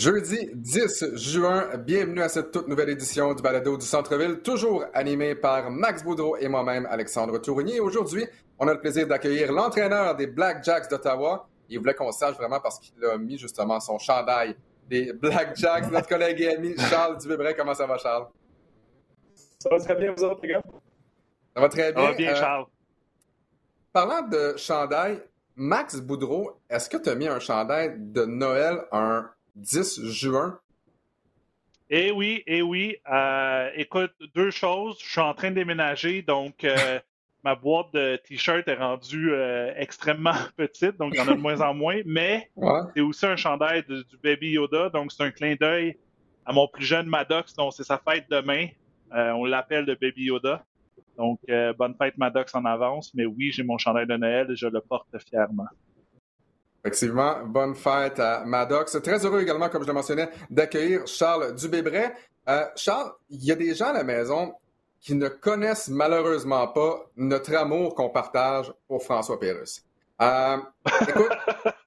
Jeudi 10 juin, bienvenue à cette toute nouvelle édition du Balado du Centre-Ville, toujours animé par Max Boudreau et moi-même, Alexandre Tourigny. Aujourd'hui, on a le plaisir d'accueillir l'entraîneur des Black Jacks d'Ottawa. Il voulait qu'on sache vraiment parce qu'il a mis justement son chandail des Black Jacks, notre collègue et ami Charles Dubébret. Comment ça va, Charles? Ça va très bien, vous autres, les gars? Ça va très bien. Ça va bien, euh, Charles. parlant de chandail, Max Boudreau, est-ce que tu as mis un chandail de Noël un 10 juin? Eh oui, eh oui. Euh, écoute, deux choses. Je suis en train de déménager, donc euh, ma boîte de t-shirts est rendue euh, extrêmement petite, donc il y en a de moins en moins. Mais c'est aussi un chandail du Baby Yoda, donc c'est un clin d'œil à mon plus jeune Maddox, dont c'est sa fête demain. on l'appelle le Baby Yoda. Donc, bonne fête Maddox en avance. Mais oui, j'ai mon chandail de Noël et je le porte fièrement. Effectivement, bonne fête à Maddox. Très heureux également, comme je le mentionnais, d'accueillir Charles Dubébret. Euh, Charles, il y a des gens à la maison qui ne connaissent malheureusement pas notre amour qu'on partage pour François Pérusse. Euh, écoute,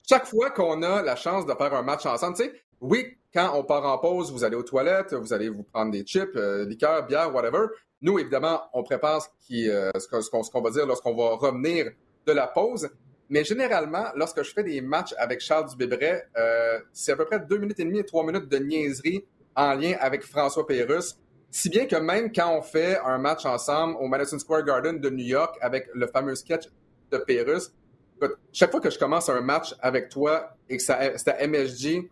chaque fois qu'on a la chance de faire un match ensemble, tu sais, oui, quand on part en pause, vous allez aux toilettes, vous allez vous prendre des chips, euh, liqueurs, bière, whatever. Nous, évidemment, on prépare ce qu'on va dire lorsqu'on va revenir de la pause. Mais généralement, lorsque je fais des matchs avec Charles Dubébret, euh, c'est à peu près deux minutes et demie et trois minutes de niaiserie en lien avec François Pérusse. Si bien que même quand on fait un match ensemble au Madison Square Garden de New York avec le fameux sketch de Pérusse, chaque fois que je commence un match avec toi et que c'est à MSG,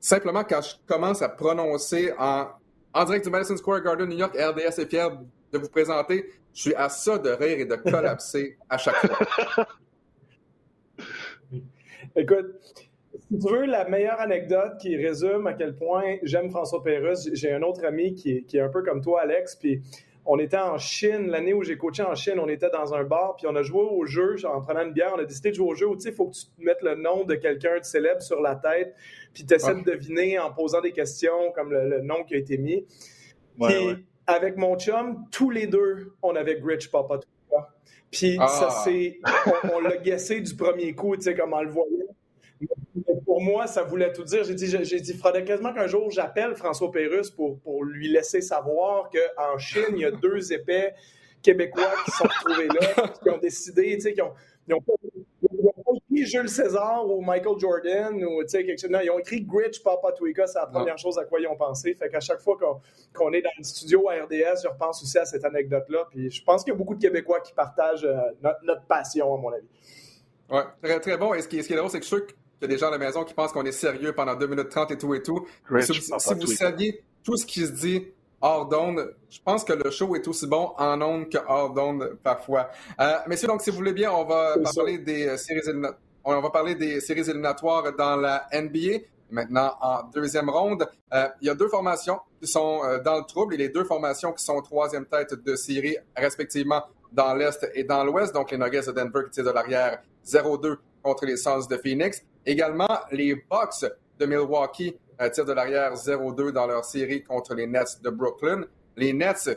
simplement quand je commence à prononcer en, en direct du Madison Square Garden New York, RDS est fier de vous présenter, je suis à ça de rire et de collapser à chaque fois. Écoute, si tu veux la meilleure anecdote qui résume à quel point j'aime François Pérusse, j'ai un autre ami qui est, un peu comme toi, Alex, puis on était en Chine, l'année où j'ai coaché en Chine, on était dans un bar, puis on a joué au jeu, en prenant une bière, on a décidé de jouer au jeu où, tu sais, il faut que tu mettes le nom de quelqu'un de célèbre sur la tête, puis tu essaies de deviner en posant des questions, comme le, nom qui a été mis. puis, avec mon chum, tous les deux, on avait Gritch Papa puis ça ah. c'est, on, l'a guessé du premier coup, tu sais, comme on le voyait. pour moi, ça voulait tout dire. J'ai dit, j'ai dit, il faudrait quasiment qu'un jour j'appelle François pour, pour lui laisser savoir qu'en Chine, il y a deux épais québécois qui sont retrouvés là, qui ont décidé, tu sais, qui ont, ils ont écrit Jules César ou Michael Jordan ou quelque chose. Non, ils ont écrit Gritch Papa Twika, c'est la première chose à quoi ils ont pensé. Fait qu'à chaque fois qu'on est dans le studio à RDS, je repense aussi à cette anecdote-là. Puis je pense qu'il y a beaucoup de Québécois qui partagent euh, notre, passion, à mon avis. Oui, très, très bon. Et ce qui, ce qui est drôle, c'est que je suis sûr qu'il y a des gens à la maison qui pensent qu'on est sérieux pendant 2 minutes 30 et tout et tout. si, vous saviez tout ce qui se dit hors d'onde. Je pense que le show est aussi bon en onde que hors d'onde parfois. Euh, messieurs, donc, si vous voulez bien, on va parler des euh, séries on va parler des séries éliminatoires dans la NBA. Maintenant, en deuxième ronde, euh, il y a deux formations qui sont dans le trouble et les deux formations qui sont troisième tête de série, respectivement dans l'Est et dans l'Ouest. Donc, les Nuggets de Denver qui tirent de l'arrière 0-2 contre les Suns de Phoenix. Également, les Bucks de Milwaukee tir de l'arrière 0-2 dans leur série contre les Nets de Brooklyn. Les Nets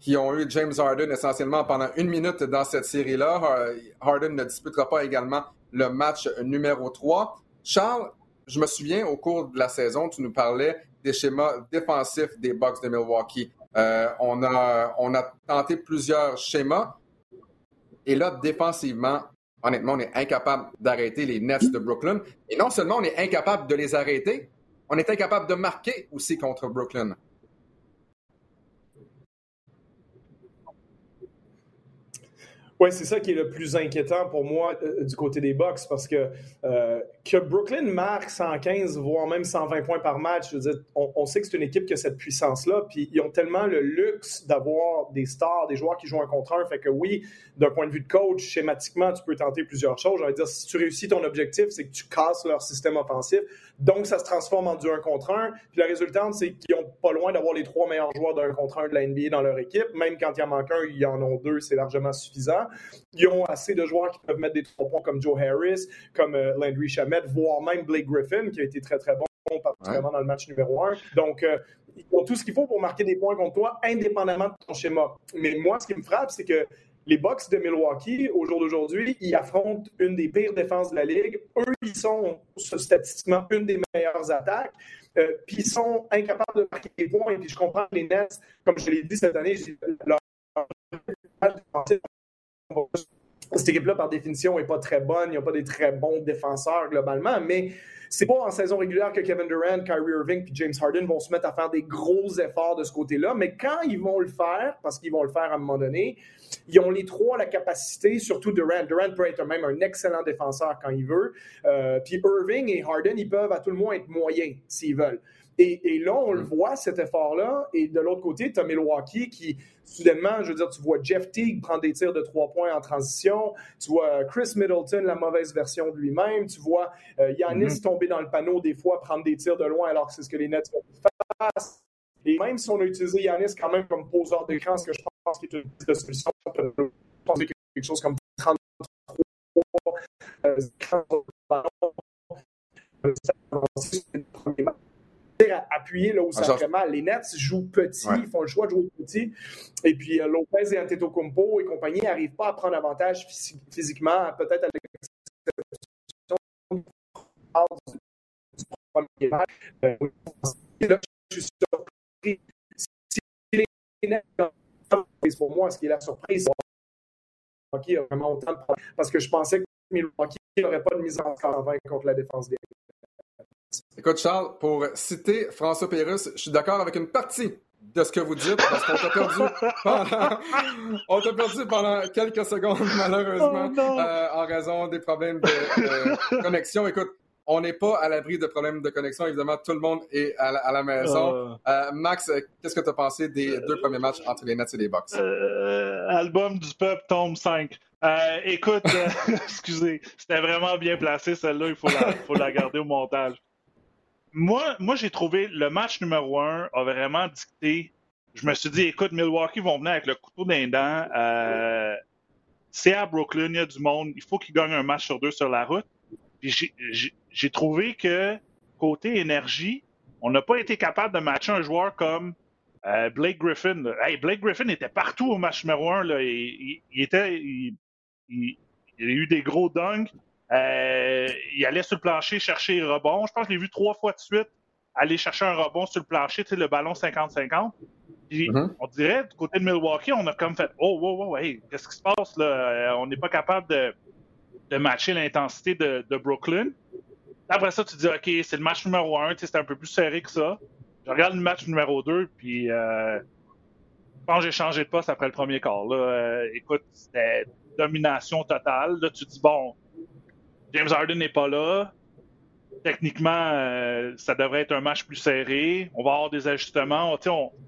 qui ont eu James Harden essentiellement pendant une minute dans cette série-là. Harden ne disputera pas également le match numéro 3. Charles, je me souviens au cours de la saison, tu nous parlais des schémas défensifs des Bucks de Milwaukee. Euh, on, a, on a tenté plusieurs schémas. Et là, défensivement, honnêtement, on est incapable d'arrêter les Nets de Brooklyn. Et non seulement on est incapable de les arrêter, on est incapable de marquer aussi contre Brooklyn. Oui, c'est ça qui est le plus inquiétant pour moi euh, du côté des Bucks parce que euh, que Brooklyn marque 115 voire même 120 points par match, on, sait que c'est une équipe qui a cette puissance-là, puis ils ont tellement le luxe d'avoir des stars, des joueurs qui jouent un contre un, fait que oui, d'un point de vue de coach, schématiquement, tu peux tenter plusieurs choses. Je dire, si tu réussis ton objectif, c'est que tu casses leur système offensif, donc ça se transforme en du 1 contre 1, puis la résultante, c'est qu'ils ont pas loin d'avoir les trois meilleurs joueurs d'un contre un de la NBA dans leur équipe, même quand il en manque un, ils en ont deux, c'est largement suffisant. Ils ont assez de joueurs qui peuvent mettre des trois points comme Joe Harris, comme euh, Landry Shamet, voire même Blake Griffin, qui a été très, très bon, particulièrement dans le match numéro un. Donc, euh, ils ont tout ce qu'il faut pour marquer des points contre toi, indépendamment de ton schéma. Mais moi, ce qui me frappe, c'est que les Bucks de Milwaukee, au jour d'aujourd'hui, ils affrontent une des pires défenses de la Ligue. Eux, ils sont statistiquement une des meilleures attaques. Euh, puis ils sont incapables de marquer des points. Puis je comprends les Nets, comme je l'ai dit cette année, leur cette équipe-là, par définition, n'est pas très bonne. Il n'y a pas des très bons défenseurs globalement, mais c'est pas en saison régulière que Kevin Durant, Kyrie Irving et James Harden vont se mettre à faire des gros efforts de ce côté-là. Mais quand ils vont le faire, parce qu'ils vont le faire à un moment donné, ils ont les trois la capacité, surtout Durant. Durant peut être même un excellent défenseur quand il veut. Euh, puis Irving et Harden, ils peuvent à tout le moins être moyens s'ils veulent. Et, là, on le mm. voit, cet effort-là. Et de l'autre côté, tu as Milwaukee qui, soudainement, je veux dire, tu vois Jeff Teague prendre des tirs de trois points en transition. Tu vois Chris Middleton, la mauvaise version de lui-même. Tu vois euh, Yanis mm-hmm. tomber dans le panneau des fois, prendre des tirs de loin alors que c'est ce que les Nets faire. Et même si on a utilisé Yanis quand même comme poseur d'écran, ce que je pense qu'il est une solution, je pense que quelque chose comme 33 euh, appuyer là où ça fait mal. Les Nets jouent petit, ils font le choix de jouer petit. Et puis euh, Lopez et Antetokounmpo et compagnie n'arrivent pas à prendre avantage physiquement, peut-être à l'exception du premier match. Euh, là, je suis surpris. Si les Nets pour moi, ce qui est la surprise, Milwaukee a vraiment autant de problèmes. Parce que je pensais que Milwaukee n'aurait pas de mise en vain contre la défense des Écoute, Charles, pour citer François Pérusse, je suis d'accord avec une partie de ce que vous dites, parce qu'on t'a perdu pendant, on t'a perdu pendant quelques secondes, malheureusement, oh euh, en raison des problèmes de connexion. Écoute, on n'est pas à l'abri de problèmes de connexion. Évidemment, tout le monde est à la, maison. Ah. Euh, Max, qu'est-ce que tu as pensé des deux premiers matchs entre les Nets et les Bucks? Euh, album du peuple, tombe 5. écoute, excusez, c'était vraiment bien placé, celle-là. Il faut faut la garder au montage moi, moi j'ai trouvé le match numéro un a vraiment dicté. Je me suis dit, écoute, Milwaukee vont venir avec le couteau d'un dent. Euh, c'est à Brooklyn, il y a du monde. Il faut qu'ils gagnent un match sur deux sur la route. Puis j'ai trouvé que côté énergie, on n'a pas été capable de matcher un joueur comme euh, Blake Griffin. Hey, Blake Griffin était partout au match numéro un. Là. Il, était, il, il, a eu des gros dunks. Euh, il allait sur le plancher chercher le rebond. Je pense que je l'ai vu trois fois de suite aller chercher un rebond sur le plancher, tu sais, le ballon 50-50. Mm-hmm. On dirait, du côté de Milwaukee, on a comme fait Oh, wow, wow, hey, qu'est-ce qui se passe là? Euh, on n'est pas capable de, de matcher l'intensité de, de, Brooklyn. Après ça, tu dis OK, c'est le match numéro un, c'est un peu plus serré que ça. Je regarde le match numéro 2, puis euh, je pense que j'ai changé de poste après le premier quart. Là. Euh, écoute, c'était domination totale. Là, tu dis bon, James Harden n'est pas là. Techniquement, euh, ça devrait être un match plus serré. On va avoir des ajustements.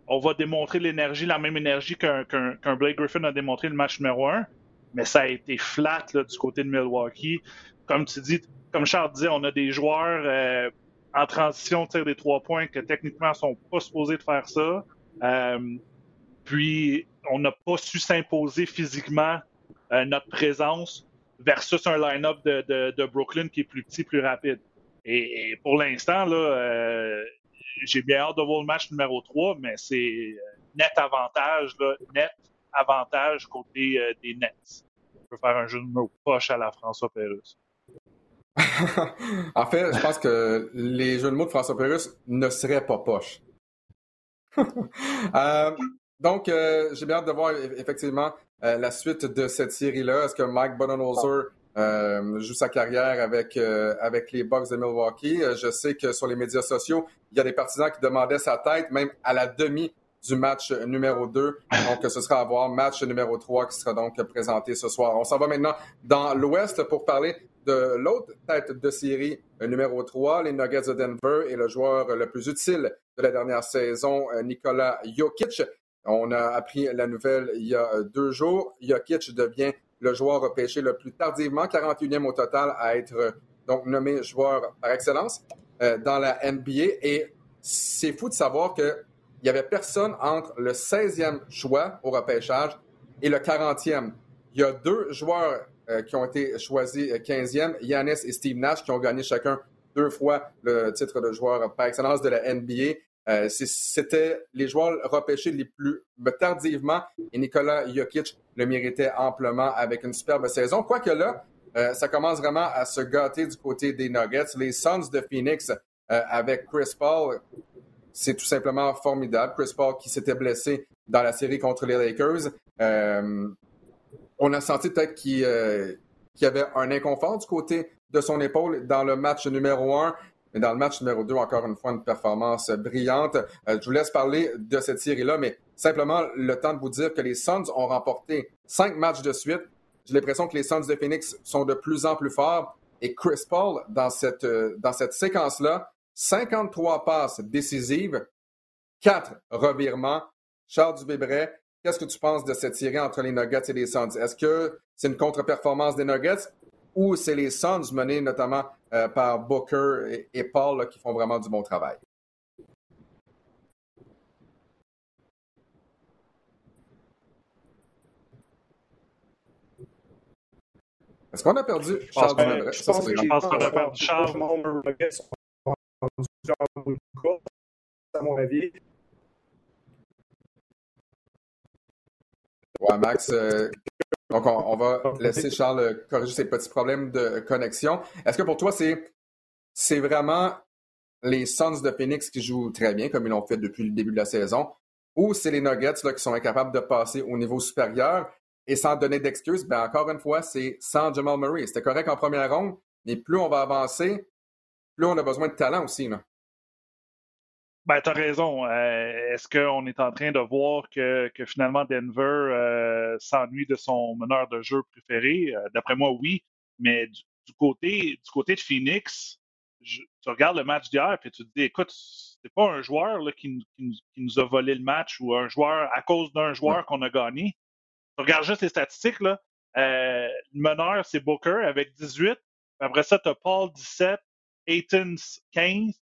On, va démontrer l'énergie, la même énergie qu'un Blake Griffin a démontré le match numéro un. Mais ça a été flat du côté de Milwaukee. Comme tu dis, comme Charles disait, on a des joueurs euh, en transition, des trois points, que techniquement sont pas supposés de faire ça. Euh, puis, on n'a pas su s'imposer physiquement notre présence versus un line-up de, Brooklyn qui est plus petit, plus rapide. Et, pour l'instant, là, euh, j'ai bien hâte de voir le match numéro 3, mais c'est euh, net avantage, là, net avantage côté euh, des Nets. On peut faire un jeu de mots poche à la François Pérusse. en fait, je pense que les jeux de mots de François Pérusse ne seraient pas poches. donc, j'ai bien hâte de voir effectivement euh, la suite de cette série-là? Est-ce que Mike Budenholzer euh, joue sa carrière avec, euh, avec les Bucks de Milwaukee? je sais que sur les médias sociaux, il y a des partisans qui demandaient sa tête, même à la demi du match numéro 2. Donc, ce sera à voir match numéro 3 qui sera donc présenté ce soir. On s'en va maintenant dans l'Ouest pour parler de l'autre tête de série numéro 3, les Nuggets de Denver et le joueur le plus utile de la dernière saison, Nikola Jokic. On a appris la nouvelle il y a euh, deux jours. Jokic devient le joueur repêché le plus tardivement, 41e au total, à être euh, donc nommé joueur par excellence euh, dans la NBA. Et c'est fou de savoir qu'il n'y avait personne entre le 16e choix au repêchage et le 40e. Il y a deux joueurs qui ont été choisis 15e, Yanis et Steve Nash, qui ont gagné chacun deux fois le titre de joueur par excellence de la NBA. Euh, c'était les joueurs repêchés les plus tardivement et Nicolas Jokic le méritait amplement avec une superbe saison. Quoique là, euh, ça commence vraiment à se gâter du côté des Nuggets. Les Suns de Phoenix euh, avec Chris Paul, c'est tout simplement formidable. Chris Paul qui s'était blessé dans la série contre les Lakers. on a senti peut-être qu'il y avait un inconfort du côté de son épaule dans le match numéro un. Mais dans le match numéro 2, encore une fois, une performance brillante. Euh, je vous laisse parler de cette série-là, mais simplement le temps de vous dire que les Suns ont remporté cinq matchs de suite. J'ai l'impression que les Suns de Phoenix sont de plus en plus forts. Et Chris Paul, dans cette, euh, cette séquence-là, 53 passes décisives, 4 revirements. Charles Dubébret, qu'est-ce que tu penses de cette série entre les Nuggets et les Suns? Est-ce que c'est une contre-performance des Nuggets ou c'est les Suns menés notamment euh, par Booker et, Paul qui font vraiment du bon travail. Est-ce qu'on a perdu Charles Dubreuil? Je pense qu'on a perdu Charles. À mon avis. Ouais, Max, euh, donc, on, va laisser Charles corriger ses petits problèmes de connexion. Est-ce que pour toi, c'est, c'est vraiment les Suns de Phoenix qui jouent très bien, comme ils l'ont fait depuis le début de la saison, ou c'est les Nuggets là, qui sont incapables de passer au niveau supérieur? Et sans donner d'excuses, ben encore une fois, c'est sans Jamal Murray. C'était correct en première ronde, mais plus on va avancer, plus on a besoin de talent aussi. Là. Ben, tu as raison. Euh, est-ce qu'on est en train de voir que, que finalement Denver euh, s'ennuie de son meneur de jeu préféré? Euh, d'après moi, oui. Mais du, côté, du côté de Phoenix, tu regardes le match d'hier et tu te dis, écoute, c'est pas un joueur là, qui, qui, nous a volé le match ou un joueur à cause d'un joueur qu'on a gagné. Tu regardes juste les statistiques. Là. le meneur, c'est Booker avec 18. Après ça, tu as Paul 17, Ayton 15,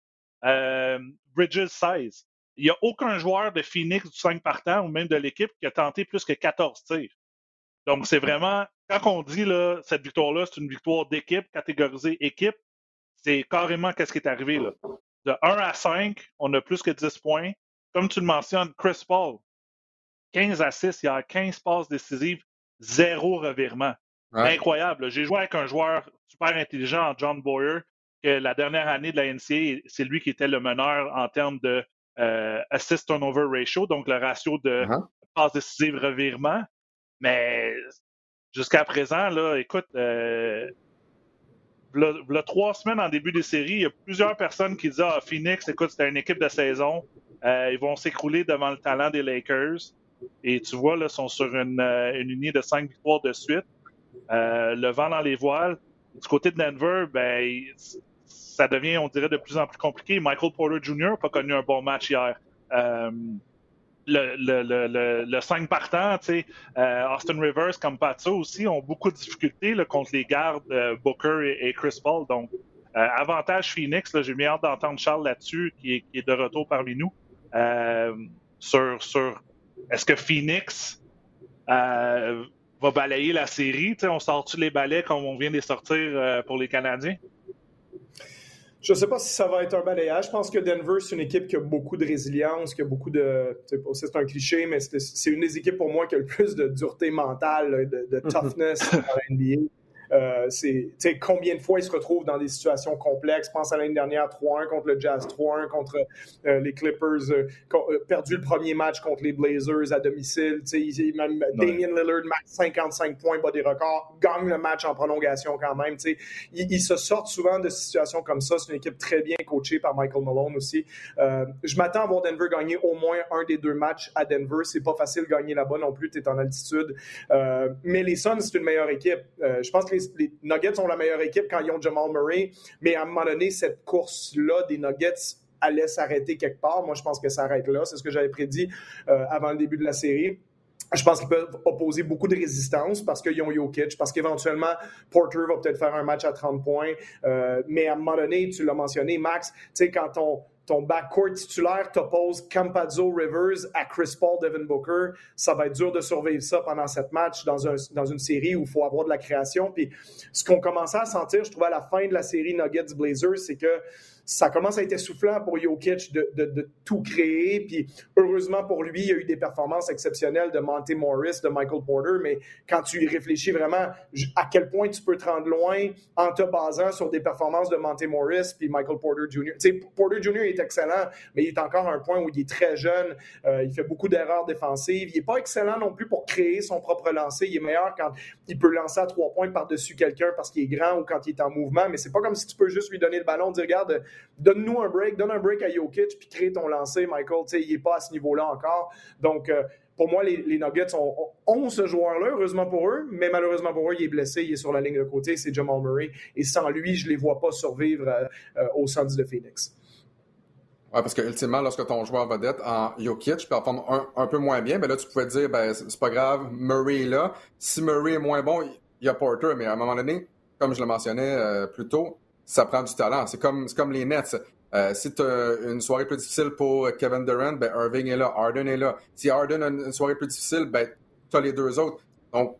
euh, Bridges 16. Il n'y a aucun joueur de Phoenix du 5 partant ou même de l'équipe qui a tenté plus que 14 tirs. Donc, c'est vraiment, quand on dit là, cette victoire-là, c'est une victoire d'équipe, catégorisée équipe, c'est carrément qu'est-ce qui est arrivé. Là. De 1 à 5, on a plus que 10 points. Comme tu le mentionnes, Chris Paul, 15 à 6, il y a 15 passes décisives, zéro revirement. Incroyable. J'ai joué avec un joueur super intelligent, John Boyer, que la dernière année de la NCA, c'est lui qui était le meneur en termes de euh, assist turnover ratio, donc le ratio de uh-huh. passes décisives revirement. Mais jusqu'à présent, là, écoute, euh, le, trois semaines en début des séries, il y a plusieurs personnes qui disent Ah, Phoenix, écoute, c'était une équipe de saison. Euh, ils vont s'écrouler devant le talent des Lakers. Et tu vois, là, ils sont sur une, une lignée de cinq victoires de suite. le vent dans les voiles. Du côté de Denver, ben, ça devient, on dirait, de plus en plus compliqué. Michael Porter Jr. n'a pas connu un bon match hier. Euh, le, le, le, 5 partant, euh, Austin Rivers comme Patso aussi ont beaucoup de difficultés contre les gardes euh, Booker et, Chris Paul. Donc, avantage Phoenix, j'ai bien hâte d'entendre Charles là-dessus, qui est, de retour parmi nous, sur, sur est-ce que Phoenix va balayer la série? on sort-tu les balais comme on vient de les sortir pour les Canadiens? Je ne sais pas si ça va être un balayage. Je pense que Denver, c'est une équipe qui a beaucoup de résilience, qui a beaucoup de. C'est un cliché, mais c'est une des équipes pour moi qui a le plus de dureté mentale, de, de toughness dans la NBA. Euh, c'est combien de fois ils se retrouvent dans des situations complexes. Pense à l'année dernière, 3-1 contre le Jazz, 3-1 contre euh, les Clippers, euh, perdu le premier match contre les Blazers à domicile. Il, même Damien Lillard, max 55 points, bas des records, gagne le match en prolongation quand même. Ils, ils, se sortent souvent de situations comme ça. C'est une équipe très bien coachée par Michael Malone aussi. je m'attends à voir Denver gagner au moins un des deux matchs à Denver. C'est pas facile de gagner là-bas non plus, tu es en altitude. mais les Suns, c'est une meilleure équipe. je pense que les, Nuggets sont la meilleure équipe quand ils ont Jamal Murray, mais à un moment donné, cette course-là des Nuggets allait s'arrêter quelque part. Moi, je pense que ça arrête là. C'est ce que j'avais prédit euh, avant le début de la série. Je pense qu'ils peuvent opposer beaucoup de résistance parce qu'ils ont Jokic, parce qu'éventuellement, Porter va peut-être faire un match à 30 points. Euh, mais à un moment donné, tu l'as mentionné, Max, tu sais, quand on, ton backcourt titulaire t'oppose Campazzo Rivers à Chris Paul, Devin Booker, ça va être dur de survivre ça pendant cette match dans, dans une série où il faut avoir de la création. Puis ce qu'on commençait à sentir, je trouvais à la fin de la série Nuggets Blazers, c'est que ça commence à être essoufflant pour Jokic de, de, tout créer. Puis heureusement pour lui, il y a eu des performances exceptionnelles de Monty Morris, de Michael Porter. Mais quand tu y réfléchis vraiment à quel point tu peux te rendre loin en te basant sur des performances de Monty Morris puis Michael Porter Jr. sais, Porter Jr. est excellent, mais il est encore à un point où il est très jeune. Euh, il fait beaucoup d'erreurs défensives. Il n'est pas excellent non plus pour créer son propre lancer. Il est meilleur quand il peut lancer à trois points par-dessus quelqu'un parce qu'il est grand ou quand il est en mouvement. Mais c'est pas comme si tu peux juste lui donner le ballon, dire regarde, donne-nous un break, donne un break à Jokic, puis crée ton lancer, Michael. Tu sais, il n'est pas à ce niveau-là encore. Donc, euh, pour moi, les, Nuggets ont, ce joueur-là, heureusement pour eux, mais malheureusement pour eux, il est blessé, il est sur la ligne de côté, c'est Jamal Murray. Et sans lui, je ne les vois pas survivre euh, euh, au Suns de Phoenix. Oui, parce que ultimement, lorsque ton joueur vedette en Jokic performe un, un peu moins bien, ben là, tu pouvais dire, ben, c'est pas grave, Murray est là. Si Murray est moins bon, il y a Porter, mais à un moment donné, comme je le mentionnais plus tôt, ça prend du talent. C'est comme, comme les Nets. Euh, si tu as une soirée plus difficile pour Kevin Durant, ben Irving est là, Arden est là. Si Arden a une soirée plus difficile, ben tu as les deux autres. Donc,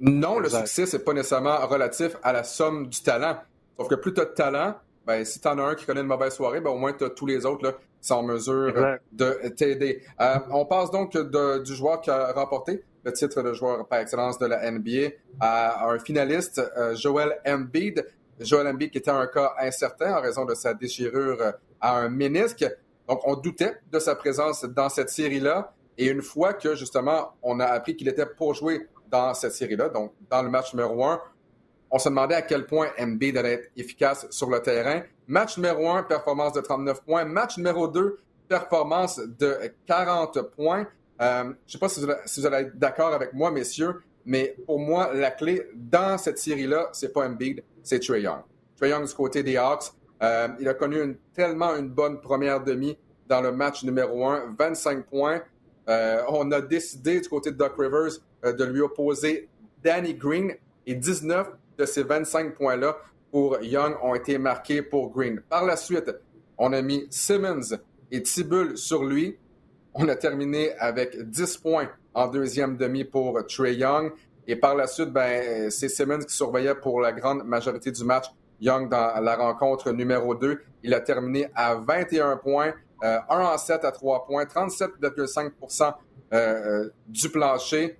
non, le succès, c'est pas nécessairement relatif à la somme du talent. Sauf que plus tu as de talent, ben, si tu en as un qui connaît une mauvaise soirée, ben, au moins tu as tous les autres là, qui sont en mesure de t'aider. Euh, on passe donc du joueur qui a remporté le titre de joueur par excellence de la NBA à un finaliste, euh, Joel Embiid. Joel Embiid qui était un cas incertain en raison de sa déchirure euh, à un ménisque. Donc, on doutait de sa présence dans cette série-là. Et une fois que, justement, on a appris qu'il était pour jouer dans cette série-là, donc dans le match numéro un, on se demandait à quel point Embiid allait être efficace sur le terrain. Match numéro un, performance de 39 points. Match numéro deux, performance de 40 points. Euh, je ne sais pas si vous, si vous allez être d'accord avec moi, messieurs, mais pour moi, la clé dans cette série-là, c'est pas Embiid, c'est Trey Young. Trey Young du côté des Hawks, euh, il a connu tellement une bonne première demi dans le match numéro 1, 25 points. Euh, on a décidé du côté de Doc Rivers euh, de lui opposer Danny Green et 19 de ces 25 points-là pour Young ont été marqués pour Green. Par la suite, on a mis Simmons et Thibault sur lui. On a terminé avec 10 points en deuxième demi pour Trey Young. Et par la suite, ben, c'est Simmons qui surveillait pour la grande majorité du match Young dans la rencontre numéro 2. Il a terminé à 21 points, 1 euh, en 7 à 3 points, 37,5% euh, euh, du plancher.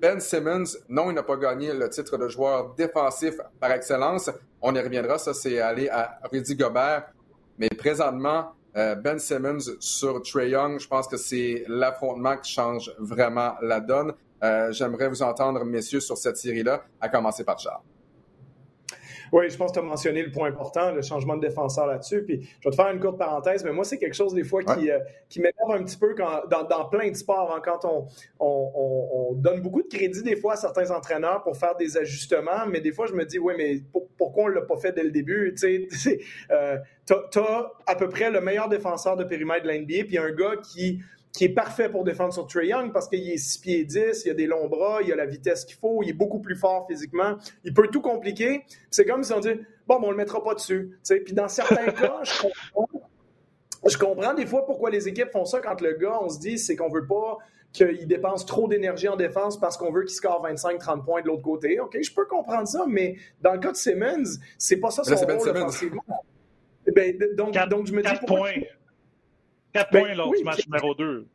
Ben Simmons, non, il n'a pas gagné le titre de joueur défensif par excellence. On y reviendra, ça c'est aller à Rudy Gobert. Mais présentement, Ben Simmons sur Trey Young, je pense que c'est l'affrontement qui change vraiment la donne. Euh, j'aimerais vous entendre, messieurs, sur cette série-là, à commencer par Charles. Oui, je pense que tu as mentionné le point important, le changement de défenseur là-dessus. Puis je vais te faire une courte parenthèse, mais moi, c'est quelque chose des fois qui, euh, qui m'énerve un petit peu quand, dans, plein de sports, hein, quand on, on, donne beaucoup de crédit des fois à certains entraîneurs pour faire des ajustements, mais des fois, je me dis, oui, mais pourquoi on ne l'a pas fait dès le début? Tu sais, euh, as à peu près le meilleur défenseur de périmètre de l'NBA, puis un gars qui qui est parfait pour défendre sur Trey Young parce qu'il est 6 pieds 10, il a des longs bras, il a la vitesse qu'il faut, il est beaucoup plus fort physiquement. Il peut tout compliquer. C'est comme si on dit Bon, ben, on le mettra pas dessus. Puis dans certains cas, je comprends, je comprends des fois pourquoi les équipes font ça quand le gars, on se dit, c'est qu'on veut pas qu'il dépense trop d'énergie en défense parce qu'on veut qu'il score 25-30 points de l'autre côté. OK, je peux comprendre ça, mais dans le cas de Simmons, c'est pas ça son rôle offensivement. Ben, donc, donc, je me dis... Points. 4 ben points lors du match numéro 2.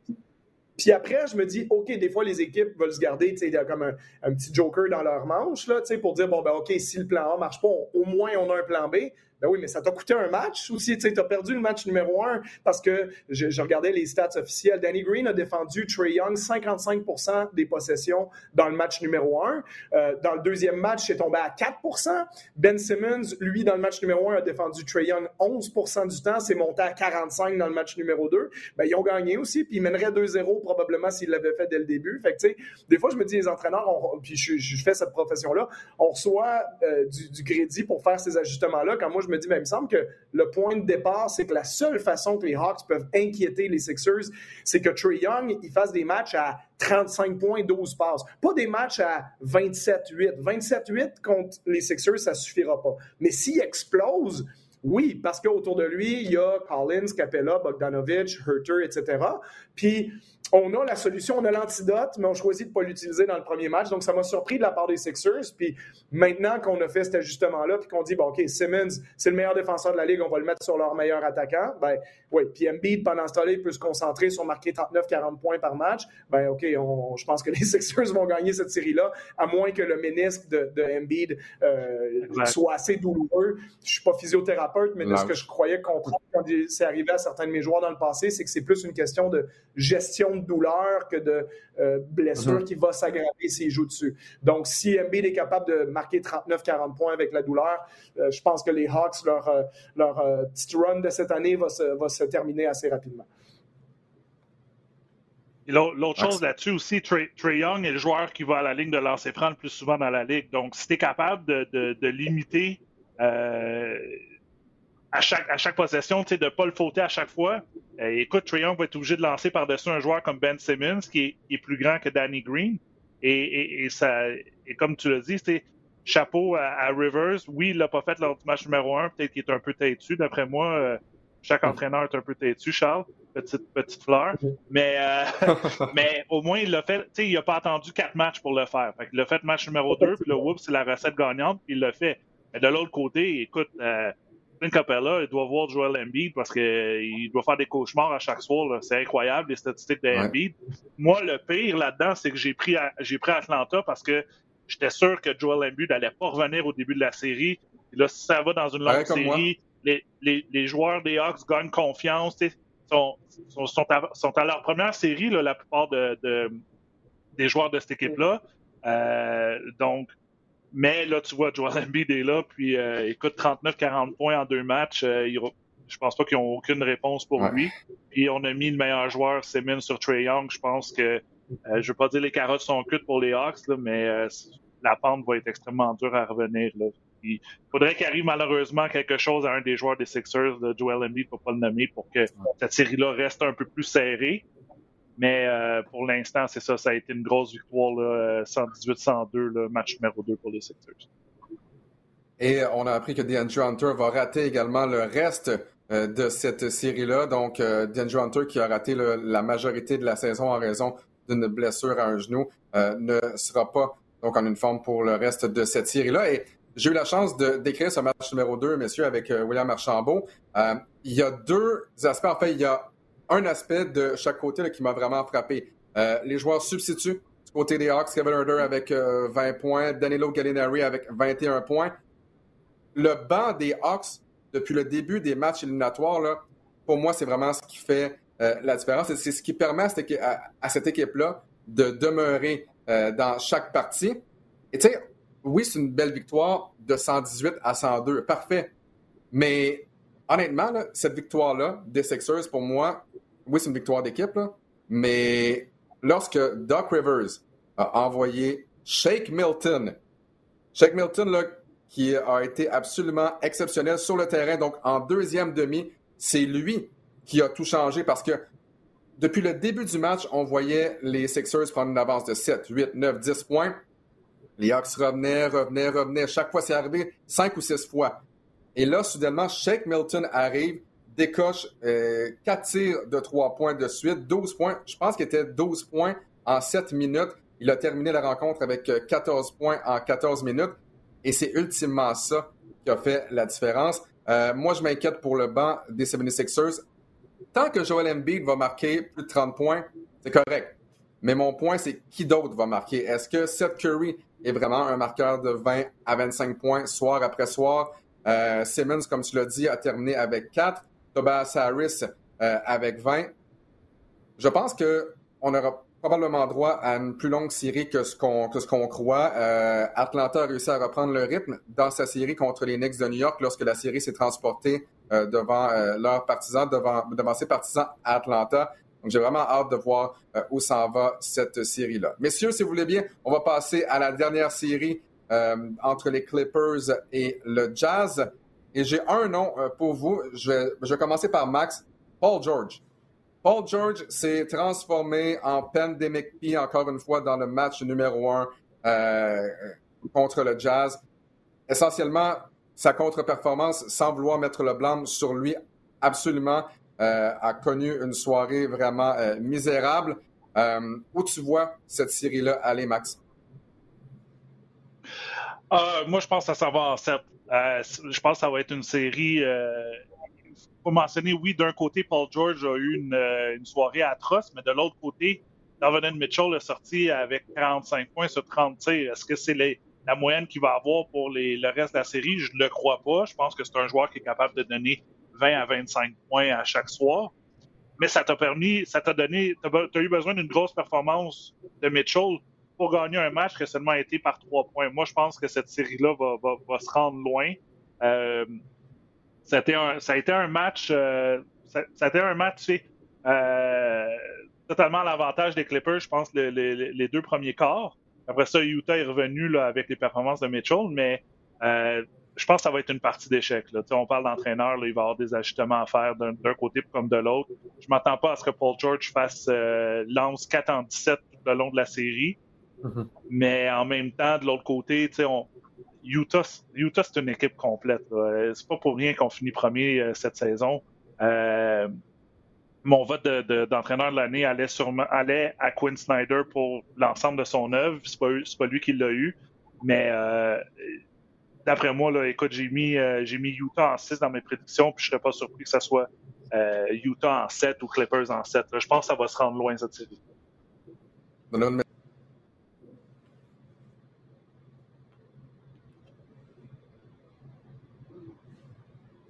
Puis après, je me dis, OK, des fois, les équipes veulent se garder y a comme un, petit joker dans leur manche là, pour dire, bon, ben OK, si le plan A ne marche pas, au moins on a un plan B. Ben oui, mais ça t'a coûté un match aussi. Tu as perdu le match numéro un parce que je, regardais les stats officielles. Danny Green a défendu Trey Young 55% des possessions dans le match numéro un. Euh, dans le deuxième match, c'est tombé à 4% Ben Simmons, lui, dans le match numéro un, a défendu Trey Young 11% du temps. C'est monté à 45 dans le match numéro 2. Ben, ils ont gagné aussi, puis ils mèneraient 2-0 probablement s'ils l'avaient fait dès le début. Fait que, des fois, je me dis, les entraîneurs, puis je, fais cette profession-là, on reçoit euh, du, du crédit pour faire ces ajustements-là. Quand moi, je me dis, ben, il me semble que le point de départ, c'est que la seule façon que les Hawks peuvent inquiéter les Sixers, c'est que Trey Young, il fasse des matchs à 35 points, 12 passes. Pas des matchs à 27-8. 27-8 contre les Sixers, ça suffira pas. Mais s'il explose, Oui, parce qu'autour de lui, il y a Collins, Capella, Bogdanovich, Herter, etc. Puis on a la solution, on a l'antidote, mais on choisit de ne pas l'utiliser dans le premier match. Donc, ça m'a surpris de la part des Sixers. Puis maintenant qu'on a fait cet ajustement-là, puis qu'on dit, bon, OK, Simmons, c'est le meilleur défenseur de la Ligue, on va le mettre sur leur meilleur attaquant. Ben oui, puis Embiid, pendant ce temps-là, il peut se concentrer sur marquer 39-40 points par match. Ben OK, je pense que les Sixers vont gagner cette série-là, à moins que le ménisque de, de Embiid euh, soit assez douloureux. Je suis pas physiothérapeute, mais de ce que je croyais comprendre quand c'est arrivé à certains de mes joueurs dans le passé, c'est que c'est plus une question de gestion de douleur que de euh, blessure mhm. qui va s'aggraver s'il joue dessus. Donc, si Embiid est capable de marquer 39-40 points avec la douleur, euh, je pense que les Hawks, leur, euh, leur petit run de cette année va se, va se terminer assez rapidement. L'autre chose là-dessus aussi, Trey, Young est le joueur qui va à la ligne de lancer franc le plus souvent dans la ligue. Donc, si tu es capable de, de, limiter à chaque, à chaque possession, de ne pas le fauter à chaque fois. Euh, écoute, Young va être obligé de lancer par-dessus un joueur comme Ben Simmons, qui est, plus grand que Danny Green. Et, ça, et comme tu l'as dit, chapeau à, Rivers. Oui, il l'a pas fait lors du match numéro un. Peut-être qu'il est un peu têtu. D'après moi, euh, chaque entraîneur est un peu têtu, Charles. Petite, petite fleur. Mais, euh, mais au moins, il l'a fait. Il n'a pas attendu quatre matchs pour le faire. il l'a fait match numéro deux, puis le whoop, c'est la recette gagnante, puis il l'a fait. Mais de l'autre côté, écoute, Clint Capella, il doit voir Joel Embiid parce qu'il doit faire des cauchemars à chaque soir. C'est incroyable, les statistiques d'Embiid. Moi, le pire là-dedans, c'est que j'ai pris, j'ai pris Atlanta parce que j'étais sûr que Joel Embiid n'allait pas revenir au début de la série. Et là, si ça va dans une longue série, les, les, les, joueurs des Hawks gagnent confiance. Sont, sont, sont, à, sont, à, leur première série, là, la plupart de, de, des joueurs de cette équipe-là. Euh, donc, mais là, tu vois, Joel Embiid est là, puis euh, écoute, 39-40 points en deux matchs. Euh, je pense pas qu'ils ont aucune réponse pour lui. Puis on a mis le meilleur joueur, Simmons, sur Trey Young. Je pense que, euh, je veux pas dire les carottes sont cuites pour les Hawks, là, mais euh, la pente va être extrêmement dure à revenir. Là. Il faudrait qu'il arrive malheureusement quelque chose à un des joueurs des Sixers, de Joel Embiid, pour pas le nommer, pour que cette série-là reste un peu plus serrée. Mais euh, pour l'instant, c'est ça, ça a été une grosse victoire, 118-102, le match numéro 2 pour les Sixers. Et on a appris que DeAndre Hunter va rater également le reste euh, de cette série-là. Donc, euh, DeAndre Hunter, qui a raté la majorité de la saison en raison d'une blessure à un genou, ne sera pas donc en une forme pour le reste de cette série-là. Et j'ai eu la chance de d'écrire ce match numéro 2, messieurs, avec William Archambault. il y a deux aspects. En fait, il y a un aspect de chaque côté qui m'a vraiment frappé. Euh, les joueurs substituts du côté des Hawks, Kevin Herder avec 20 euh, points, Danilo Gallinari avec 21 points. Le banc des Hawks, depuis le début des matchs éliminatoires, pour moi, c'est vraiment ce qui fait euh, la différence. C'est ce qui permet à cette, équipe-là de demeurer dans chaque partie. Et tu sais, oui, c'est une belle victoire de 118 à 102. Parfait. Mais honnêtement, cette victoire-là des Sixers, pour moi, oui, c'est une victoire d'équipe, mais lorsque Doc Rivers a envoyé Shake Milton, Shake Milton, là, qui a été absolument exceptionnel sur le terrain, donc en deuxième demi, c'est lui qui a tout changé parce que depuis le début du match, on voyait les Sixers prendre une avance de 7, 8, 9, 10 points. Les Hawks revenaient, revenaient, revenaient. Chaque fois, c'est arrivé 5 ou 6 fois. Et là, soudainement, Shake Milton arrive, décoche euh, 4 tirs de 3 points de suite, 12 points. Je pense qu'il était 12 points en 7 minutes. Il a terminé la rencontre avec 14 euh, points en 14 minutes. Et c'est ultimement ça qui a fait la différence. Euh, moi, je m'inquiète pour le banc des 76ers. Tant que Joel Embiid va marquer plus de 30 points, c'est correct. Mais mon point, c'est qui d'autre va marquer? Est-ce que Seth Curry est vraiment un marqueur de 20 à 25 points soir après soir? Euh, Simmons, comme tu l'as dit, a terminé avec 4. Tobias Harris euh, avec 20. Je pense qu'on aura probablement droit à une plus longue série que ce qu'on croit. Euh, Atlanta a réussi à reprendre le rythme dans sa série contre les Knicks de New York lorsque la série s'est transportée devant leurs partisans, devant, ses partisans à Atlanta. Donc, j'ai vraiment hâte de voir où s'en va cette série-là. Messieurs, si vous voulez bien, on va passer à la dernière série entre les Clippers et le Jazz. Et j'ai un nom euh, pour vous. Je vais, je vais commencer par Max. Paul George. Paul George s'est transformé en Pandemic P encore une fois dans le match numéro un euh, contre le Jazz. Essentiellement, sa contre-performance, sans vouloir mettre le blâme sur lui, absolument, a connu une soirée vraiment misérable. où tu vois cette série-là aller, Max? Moi, je pense que ça va en 7. je pense que ça va être une série faut mentionner, oui, d'un côté, Paul George a eu une, euh, soirée atroce, mais de l'autre côté, Donovan Mitchell est sorti avec 45 points sur 30 tirs. Est-ce que c'est la moyenne qu'il va avoir pour le reste de la série? Je ne le crois pas. Je pense que c'est un joueur qui est capable de donner 20 à 25 points à chaque soir. Mais ça t'a permis, ça t'a donné, tu as, eu besoin d'une grosse performance de Mitchell pour gagner un match qui a seulement été par trois points. Moi, je pense que cette série-là va, se rendre loin. Euh, ça a été un match, euh, ça, a été un match euh, totalement à l'avantage des Clippers, je pense, les deux premiers quarts. Après ça, Utah est revenu là, avec les performances de Mitchell, mais je pense que ça va être une partie d'échec. On parle d'entraîneur, il va y avoir des ajustements à faire d'un côté comme de l'autre. Je m'attends pas à ce que Paul George fasse lance 4 en 17 tout le long de la série. Mm-hmm. Mais en même temps, de l'autre côté, on, Utah, Utah c'est une équipe complète. C'est pas pour rien qu'on finit premier euh, cette saison. Euh, mon vote d'entraîneur de, l'année allait, allait à Quinn Snyder pour l'ensemble de son œuvre. C'est pas, pas lui qui l'a eu. Mais euh, d'après moi, là, écoute, j'ai mis, j'ai mis Utah en 6 dans mes prédictions, puis je serais pas surpris que ce soit Utah en 7 ou Clippers en 7. Je pense que ça va se rendre loin cette série.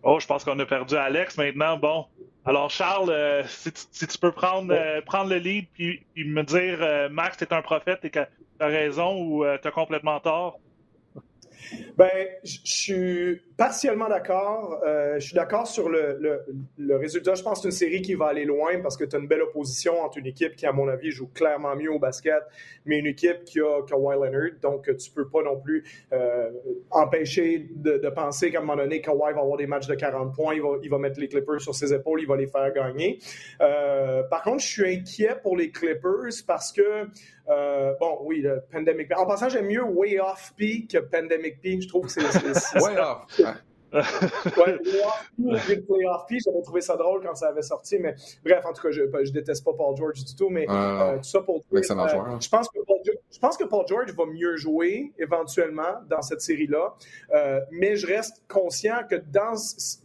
Oh, je pense qu'on a perdu Alex maintenant. Bon. Alors, Charles, euh, si, tu, peux prendre, euh, prendre le lead puis, me dire, euh, Max, t'es un prophète et que tu as raison ou tu as complètement tort. Ben, je suis partiellement d'accord. Euh, je suis d'accord sur le, le, résultat. Je pense que c'est une série qui va aller loin parce que tu as une belle opposition entre une équipe qui, à mon avis, joue clairement mieux au basket, mais une équipe qui a Kawhi Leonard. Donc, tu peux pas non plus euh, empêcher de, penser qu'à un moment donné, Kawhi va avoir des matchs de 40 points, il va, il va mettre les Clippers sur ses épaules, il va les faire gagner. Euh, par contre, je suis inquiet pour les Clippers parce que, bon, oui, le Pandemic En passant, j'aime mieux Way Off P que Pandemic P. Je trouve que c'est... Way Off! Ouais, le playoff P, j'avais trouvé ça drôle quand ça avait sorti, mais bref, en tout cas, je, je déteste pas Paul George du tout, mais euh, tout ça pour dire, euh, je pense que Paul George, je pense que Paul George va mieux jouer éventuellement dans cette série-là, euh, mais je reste conscient que dans,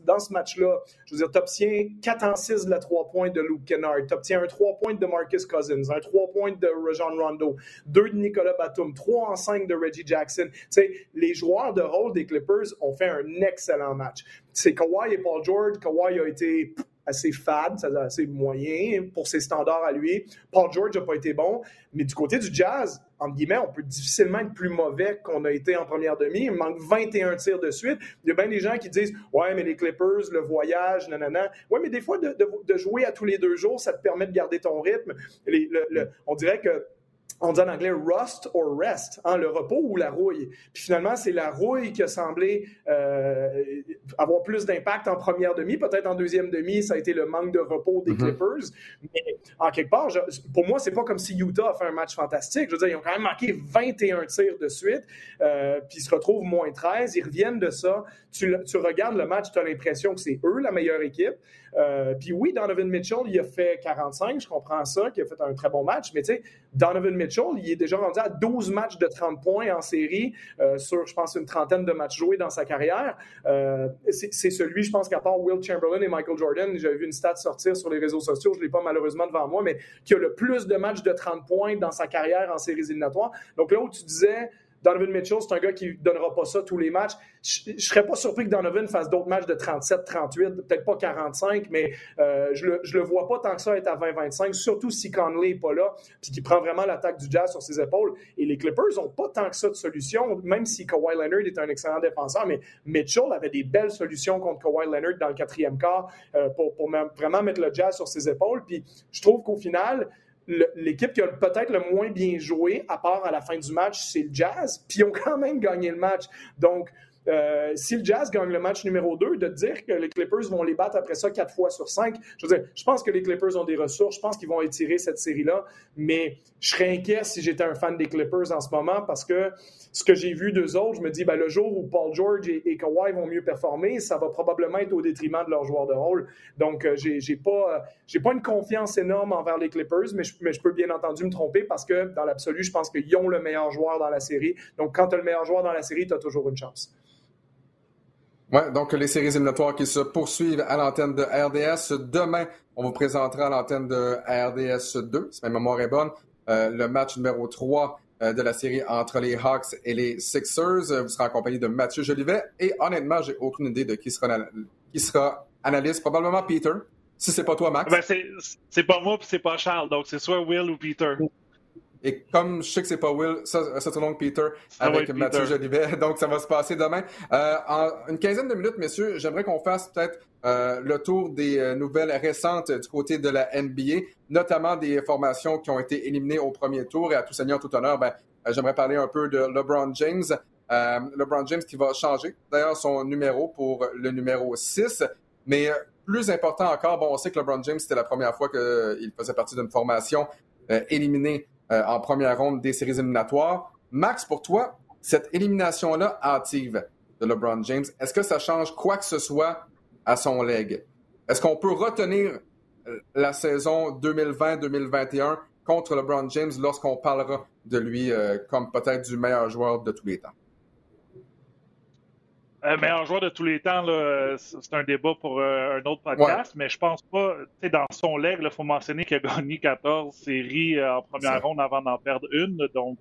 dans ce match-là, je veux dire, tu obtiens 4 en 6 de la 3 points de Luke Kennard, tu obtiens un 3 points de Marcus Cousins, un 3 points de Rajon Rondo, 2 de Nicolas Batum, 3 en 5 de Reggie Jackson. Tu sais, les joueurs de rôle des Clippers ont fait un excellent match. C'est Kawhi et Paul George. Kawhi a été assez fade, assez moyen pour ses standards à lui. Paul George n'a pas été bon, mais du côté du Jazz, entre guillemets, on peut difficilement être plus mauvais qu'on a été en première demi. Il manque 21 tirs de suite. Il y a bien des gens qui disent Ouais, mais les Clippers, le voyage, nanana. Ouais, mais des fois, de, jouer à tous les deux jours, ça te permet de garder ton rythme. on dirait que on dit en anglais rust or rest, hein, le repos ou la rouille. Puis finalement, c'est la rouille qui a semblé euh, avoir plus d'impact en première demi. Peut-être en deuxième demi, ça a été le manque de repos des mm-hmm. Clippers. Mais en quelque part, pour moi, c'est pas comme si Utah a fait un match fantastique. Je veux dire, ils ont quand même marqué 21 tirs de suite, euh, puis ils se retrouvent moins 13. Ils reviennent de ça. Tu, tu regardes le match, tu as l'impression que c'est eux la meilleure équipe. Euh, puis oui, Donovan Mitchell, il a fait 45, je comprends ça, qu'il a fait un très bon match, mais tu sais, Donovan Mitchell, il est déjà rendu à 12 matchs de 30 points en série euh, sur, je pense, une trentaine de matchs joués dans sa carrière. Euh, c'est celui, je pense, qu'à part Will Chamberlain et Michael Jordan, j'avais vu une stat sortir sur les réseaux sociaux, je ne l'ai pas malheureusement devant moi, mais qui a le plus de matchs de 30 points dans sa carrière en séries éliminatoires. Donc là où tu disais, Donovan Mitchell, c'est un gars qui ne donnera pas ça tous les matchs. Je ne serais pas surpris que Donovan fasse d'autres matchs de 37, 38, peut-être pas 45, mais euh, je ne le, vois pas tant que ça être à 20-25, surtout si Conley n'est pas là, puis qu'il prend vraiment l'attaque du Jazz sur ses épaules. Et les Clippers n'ont pas tant que ça de solutions, même si Kawhi Leonard est un excellent défenseur, mais Mitchell avait des belles solutions contre Kawhi Leonard dans le quatrième quart euh, pour, pour vraiment mettre le Jazz sur ses épaules. Puis je trouve qu'au final, l'équipe qui a peut-être le moins bien joué, à part à la fin du match, c'est le Jazz. Puis ils ont quand même gagné le match. Donc, euh, si le Jazz gagne le match numéro 2, de dire que les Clippers vont les battre après ça quatre fois sur cinq, je veux dire, je pense que les Clippers ont des ressources, je pense qu'ils vont étirer cette série-là, mais je serais inquiet si j'étais un fan des Clippers en ce moment parce que ce que j'ai vu d'eux autres, je me dis, ben, le jour où Paul George et, Kawhi vont mieux performer, ça va probablement être au détriment de leurs joueurs de rôle. Donc, euh, j'ai, pas, j'ai pas une confiance énorme envers les Clippers, mais je, mais je peux bien entendu me tromper parce que dans l'absolu, je pense qu'ils ont le meilleur joueur dans la série. Donc, quand tu as le meilleur joueur dans la série, tu as toujours une chance. Ouais, donc les séries éliminatoires qui se poursuivent à l'antenne de RDS. Demain, on vous présentera à l'antenne de RDS 2, si ma mémoire est bonne, euh, le match numéro 3 euh, de la série entre les Hawks et les Sixers. Vous serez accompagné de Mathieu Jolivet. Et honnêtement, j'ai aucune idée de qui sera, qui sera analyste. Probablement Peter. Si c'est pas toi, Max. Ben c'est pas moi, puis c'est pas Charles. Donc c'est soit Will ou Peter. Et comme je sais que c'est pas Will, ça, c'est donc Peter avec Mathieu Jolivet. Donc, ça va se passer demain. Euh, en une quinzaine de minutes, messieurs, j'aimerais qu'on fasse peut-être euh, le tour des euh, nouvelles récentes du côté de la NBA, notamment des formations qui ont été éliminées au premier tour. Et à tout seigneur, tout honneur, ben, j'aimerais parler un peu de LeBron James. LeBron James qui va changer d'ailleurs son numéro pour le numéro 6. Mais plus important encore, bon, on sait que LeBron James, c'était la première fois qu'il faisait partie d'une formation éliminée euh, en première ronde des séries éliminatoires. Max, pour toi, cette élimination-là hâtive de LeBron James, est-ce que ça change quoi que ce soit à son leg? Est-ce qu'on peut retenir euh, la saison 2020-2021 contre LeBron James lorsqu'on parlera de lui euh, comme peut-être du meilleur joueur de tous les temps? Euh, meilleur joueur de tous les temps, c'est un débat pour euh, un autre podcast, mais je pense pas, tu sais, dans son leg, il faut mentionner qu'il a gagné 14 séries euh, en première ronde avant d'en perdre une. Donc,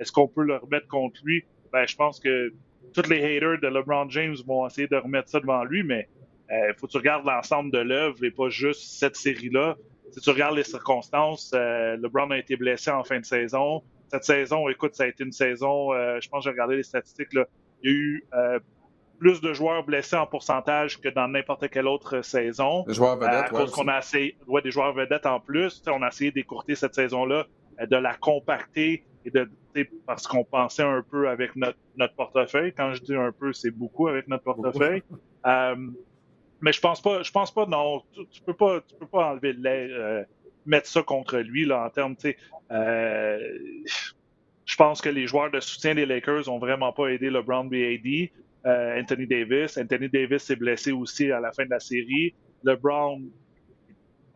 est-ce qu'on peut le remettre contre lui? Ben, je pense que tous les haters de LeBron James vont essayer de remettre ça devant lui, mais il faut que tu regardes l'ensemble de l'œuvre et pas juste cette série-là. Si tu regardes les circonstances, LeBron a été blessé en fin de saison. Cette saison, écoute, ça a été une saison, je pense que j'ai regardé les statistiques, là, il y a eu plus de joueurs blessés en pourcentage que dans n'importe quelle autre saison. Des joueurs vedettes, à qu'on a essayé, ouais, des joueurs vedettes en plus. On a essayé d'écourter cette saison-là, euh, de la compacter et de parce qu'on pensait un peu avec notre, notre portefeuille. Quand je dis un peu, c'est beaucoup avec notre portefeuille. euh, mais je pense pas, je pense pas, non, tu, peux pas, tu peux pas enlever le euh, mettre ça contre lui là en termes, tu sais. Euh, je pense que les joueurs de soutien des Lakers ont vraiment pas aidé LeBron BAD. Euh, Anthony Davis. Anthony Davis s'est blessé aussi à la fin de la série. LeBron,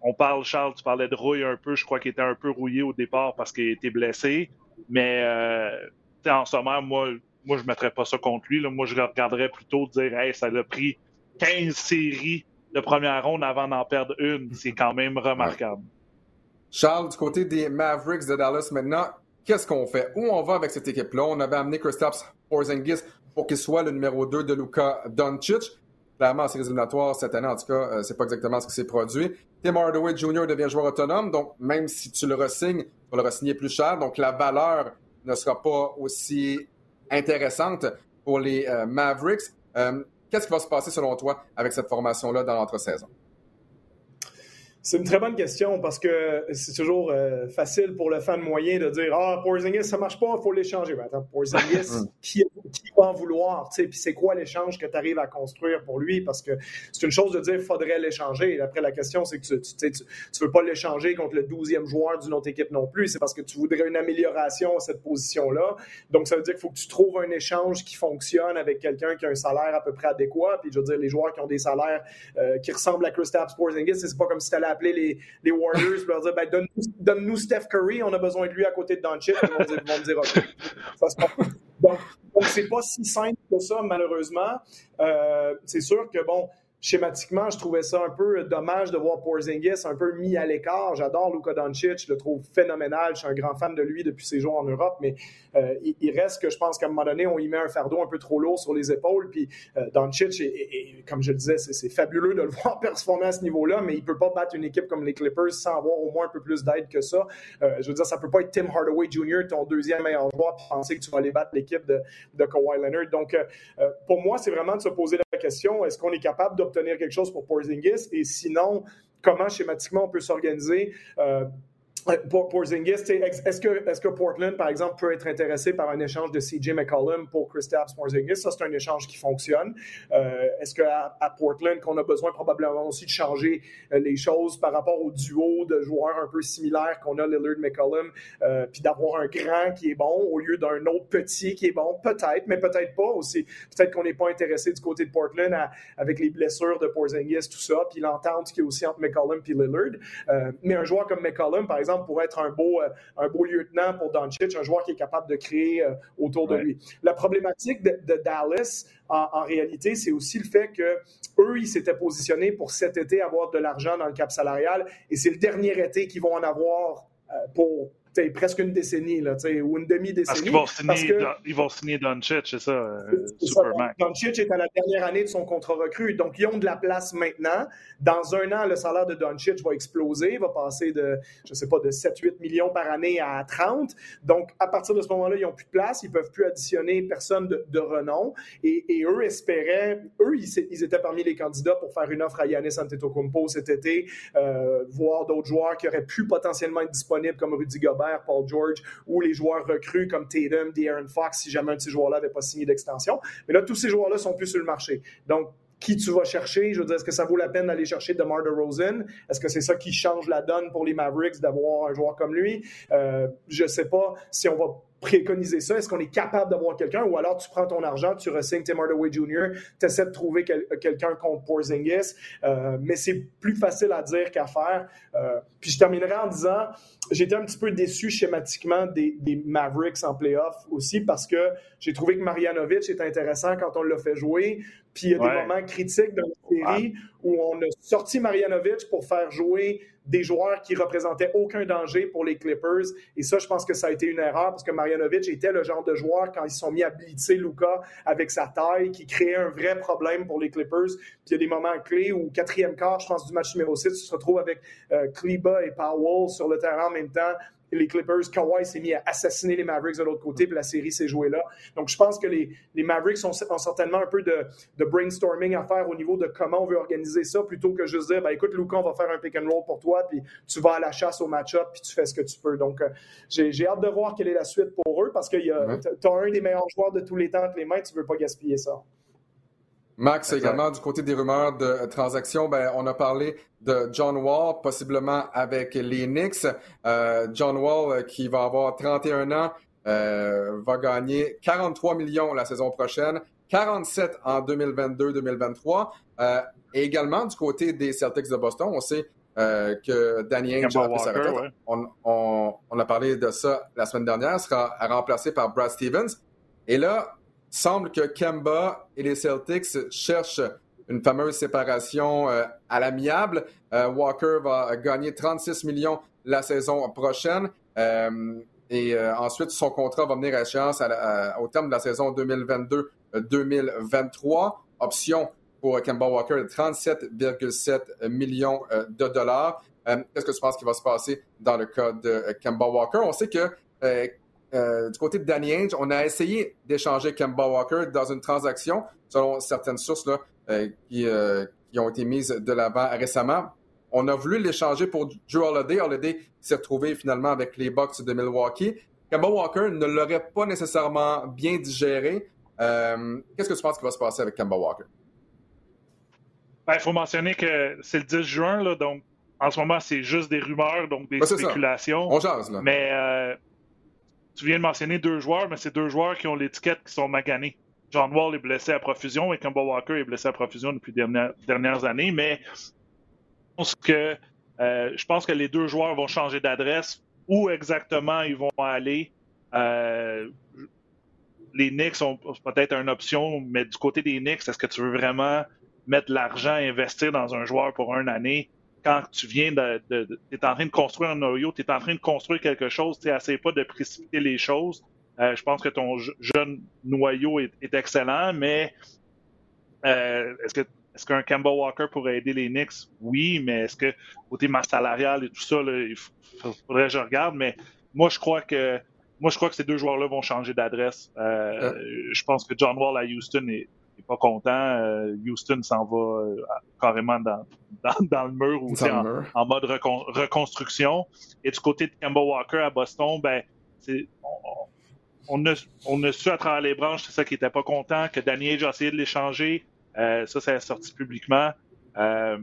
on parle, Charles, tu parlais de rouille un peu. Je crois qu'il était un peu rouillé au départ parce qu'il était blessé. Mais euh, en sommaire, moi, moi, je ne mettrais pas ça contre lui. Moi, je regarderais plutôt dire hey, ça a pris 15 séries de première ronde avant d'en perdre une. C'est quand même remarquable. Charles, du côté des Mavericks de Dallas maintenant, qu'est-ce qu'on fait? Où on va avec cette équipe-là? On avait amené Kristaps Porzingis pour qu'il soit le numéro 2 de Luka Doncic. Clairement, en séries cette année, en tout cas, euh, c'est pas exactement ce qui s'est produit. Tim Hardaway Jr. devient joueur autonome, donc même si tu le resignes, tu vas le resigner plus cher, donc la valeur ne sera pas aussi intéressante pour les euh, Mavericks. Euh, qu'est-ce qui va se passer selon toi avec cette formation-là dans l'entre-saison? C'est une très bonne question parce que c'est toujours euh, facile pour le fan moyen de dire Ah, Porzingis, ça marche pas, il faut l'échanger. Mais attends, Porzingis, qui, qui, va en vouloir? Puis c'est quoi l'échange que tu arrives à construire pour lui? Parce que c'est une chose de dire faudrait l'échanger. Après, la question, c'est que tu ne tu, tu, veux pas l'échanger contre le 12e joueur d'une autre équipe non plus. C'est parce que tu voudrais une amélioration à cette position-là. Donc, ça veut dire qu'il faut que tu trouves un échange qui fonctionne avec quelqu'un qui a un salaire à peu près adéquat. Puis, je veux dire, les joueurs qui ont des salaires euh, qui ressemblent à Kristaps Porzingis, c'est pas comme si tu allais les, Warriors et leur dire ben, donne-nous Steph Curry, on a besoin de lui à côté de Doncic. Ils vont, dire, dire OK. donc, donc c'est pas si simple que ça, malheureusement. Euh, c'est sûr que, bon, schématiquement, je trouvais ça un peu dommage de voir Porzingis un peu mis à l'écart. J'adore Luka Doncic, je le trouve phénoménal. Je suis un grand fan de lui depuis ses jours en Europe, mais euh, il, reste que je pense qu'à un moment donné, on y met un fardeau un peu trop lourd sur les épaules. Puis euh, Doncic, comme je le disais, c'est fabuleux de le voir performer à ce niveau-là, mais il peut pas battre une équipe comme les Clippers sans avoir au moins un peu plus d'aide que ça. Euh, je veux dire, ça peut pas être Tim Hardaway Jr., ton deuxième meilleur joueur, puis penser que tu vas aller battre l'équipe de, de Kawhi Leonard. Donc, pour moi, c'est vraiment de se poser la question, est-ce qu'on est capable de obtenir quelque chose pour Porzingis? Et sinon, comment schématiquement on peut s'organiser? Euh, pour, pour Zingis, est-ce que, Portland, par exemple, peut être intéressé par un échange de CJ McCollum pour Kristaps Porzingis? Ça, c'est un échange qui fonctionne. Euh, est-ce qu'à à Portland, qu'on a besoin probablement aussi de changer euh, les choses par rapport au duo de joueurs un peu similaires qu'on a, Lillard-McCollum, euh, puis d'avoir un grand qui est bon au lieu d'un autre petit qui est bon? Peut-être, mais peut-être pas aussi. Peut-être qu'on n'est pas intéressé du côté de Portland avec les blessures de Porzingis, tout ça, puis l'entente qui est aussi entre McCollum et Lillard. mais un joueur comme McCollum, par exemple, pour être un beau, euh, un beau lieutenant pour Doncic, un joueur qui est capable de créer euh, autour de lui. La problématique de, Dallas, en, réalité, c'est aussi le fait que eux, ils s'étaient positionnés pour cet été avoir de l'argent dans le cap salarial et c'est le dernier été qu'ils vont en avoir euh, pour presque une décennie, là, ou une demi-décennie. Parce qu'ils vont signer, ils vont signer Doncic, c'est ça, euh, Superman. Doncic est à la dernière année de son contrat recru, donc ils ont de la place maintenant. Dans un an, le salaire de Doncic va exploser, va passer de, je sais pas, de 7-8 millions par année à 30. Donc, à partir de ce moment-là, ils n'ont plus de place, ils peuvent plus additionner personne de, renom. Et, eux espéraient, eux, ils, étaient parmi les candidats pour faire une offre à Yanis Antetokounmpo cet été, euh, voir d'autres joueurs qui auraient pu potentiellement être disponibles comme Rudy Gobert Paul George ou les joueurs recrues comme Tatum, De'Aaron Fox, si jamais un de ces joueurs-là n'avait pas signé d'extension. Mais là, tous ces joueurs-là sont plus sur le marché. Donc, qui tu vas chercher? Je veux dire, est-ce que ça vaut la peine d'aller chercher DeMar DeRozan? Est-ce que c'est ça qui change la donne pour les Mavericks d'avoir un joueur comme lui? Euh, je ne sais pas si on va préconiser ça? Est-ce qu'on est capable d'avoir quelqu'un? Ou alors tu prends ton argent, tu resignes Tim Hardaway Jr., tu essaies de trouver quelqu'un contre Porzingis, euh, mais c'est plus facile à dire qu'à faire. Euh, puis je terminerai en disant, j'étais un petit peu déçu schématiquement des, Mavericks en playoff aussi parce que j'ai trouvé que Marianovic est intéressant quand on l'a fait jouer. Puis il y a des moments critiques dans la série où on a sorti Marianovic pour faire jouer des joueurs qui représentaient aucun danger pour les Clippers. Et ça, je pense que ça a été une erreur parce que Marianovic était le genre de joueur, quand ils sont mis à blitzer Luca avec sa taille, qui créait un vrai problème pour les Clippers. Puis il y a des moments clés où, quatrième quart, je pense, du match numéro 6, tu te retrouves avec euh, Kleba et Powell sur le terrain en même temps les Clippers, Kawhi s'est mis à assassiner les Mavericks de l'autre côté, puis la série s'est jouée là. Donc, je pense que les, les Mavericks ont, certainement un peu de, de, brainstorming à faire au niveau de comment on veut organiser ça, plutôt que juste dire, ben, écoute, Luca, on va faire un pick and roll pour toi, puis tu vas à la chasse au match-up, puis tu fais ce que tu peux. Donc, euh, j'ai hâte de voir quelle est la suite pour eux, parce que tu as un des meilleurs joueurs de tous les temps entre les mains, tu veux pas gaspiller ça. Max, également, du côté des rumeurs de transactions, ben, on a parlé de John Wall, possiblement avec les Knicks. Euh, John Wall, euh, qui va avoir 31 ans, euh, va gagner 43 millions la saison prochaine, 47 en 2022-2023. et également, du côté des Celtics de Boston, on sait que Danny Ainge a sa retraite. On, on, a parlé de ça la semaine dernière, sera remplacé par Brad Stevens. Et là, semble que Kemba et les Celtics cherchent une fameuse séparation euh, à l'amiable. Euh, Walker va gagner 36 millions la saison prochaine. Euh, et ensuite, son contrat va venir à échéance au terme de la saison 2022-2023. Option pour Kemba Walker de 37,7 millions de dollars. Qu'est-ce que tu penses qui va se passer dans le cas de Kemba Walker? On sait que euh, du côté de Danny Ainge, on a essayé d'échanger Kemba Walker dans une transaction, selon certaines sources là, euh, euh, qui, ont été mises de l'avant récemment. On a voulu l'échanger pour Drew Holiday. Holiday s'est retrouvé finalement avec les Bucks de Milwaukee. Kemba Walker ne l'aurait pas nécessairement bien digéré. Qu'est-ce que tu penses qui va se passer avec Kemba Walker? Il ben, faut mentionner que c'est le 10 juin, là, donc en ce moment, c'est juste des rumeurs, donc des spéculations. On jase, là. Mais tu viens de mentionner deux joueurs, mais c'est deux joueurs qui ont l'étiquette qui sont maganés. John Wall est blessé à profusion et Kemba Walker est blessé à profusion depuis les dernières, années, mais je pense, que, euh, je pense que les deux joueurs vont changer d'adresse. Où exactement ils vont aller? Euh, les Knicks sont peut-être une option, mais du côté des Knicks, est-ce que tu veux vraiment mettre l'argent, investir dans un joueur pour une année? Quand tu viens de, tu es en train de construire un noyau, tu es en train de construire quelque chose, tu n'essayes pas de précipiter les choses. Euh, je pense que ton jeune noyau est, excellent, mais euh, est-ce que est-ce qu'un Campbell Walker pourrait aider les Knicks? Oui, mais est-ce que côté masse salariale et tout ça, il faudrait que je regarde, mais moi je crois que moi je crois que ces deux joueurs-là vont changer d'adresse. Euh, je pense que John Wall à Houston est, pas content. Houston s'en va carrément dans, dans, le mur ou en, mode reconstruction. Et du côté de Kemba Walker à Boston, ben, on, a, on a su à travers les branches, c'est ça qui n'était pas content, que Danny Age a essayé de l'échanger. ça, ça est sorti publiquement. Euh,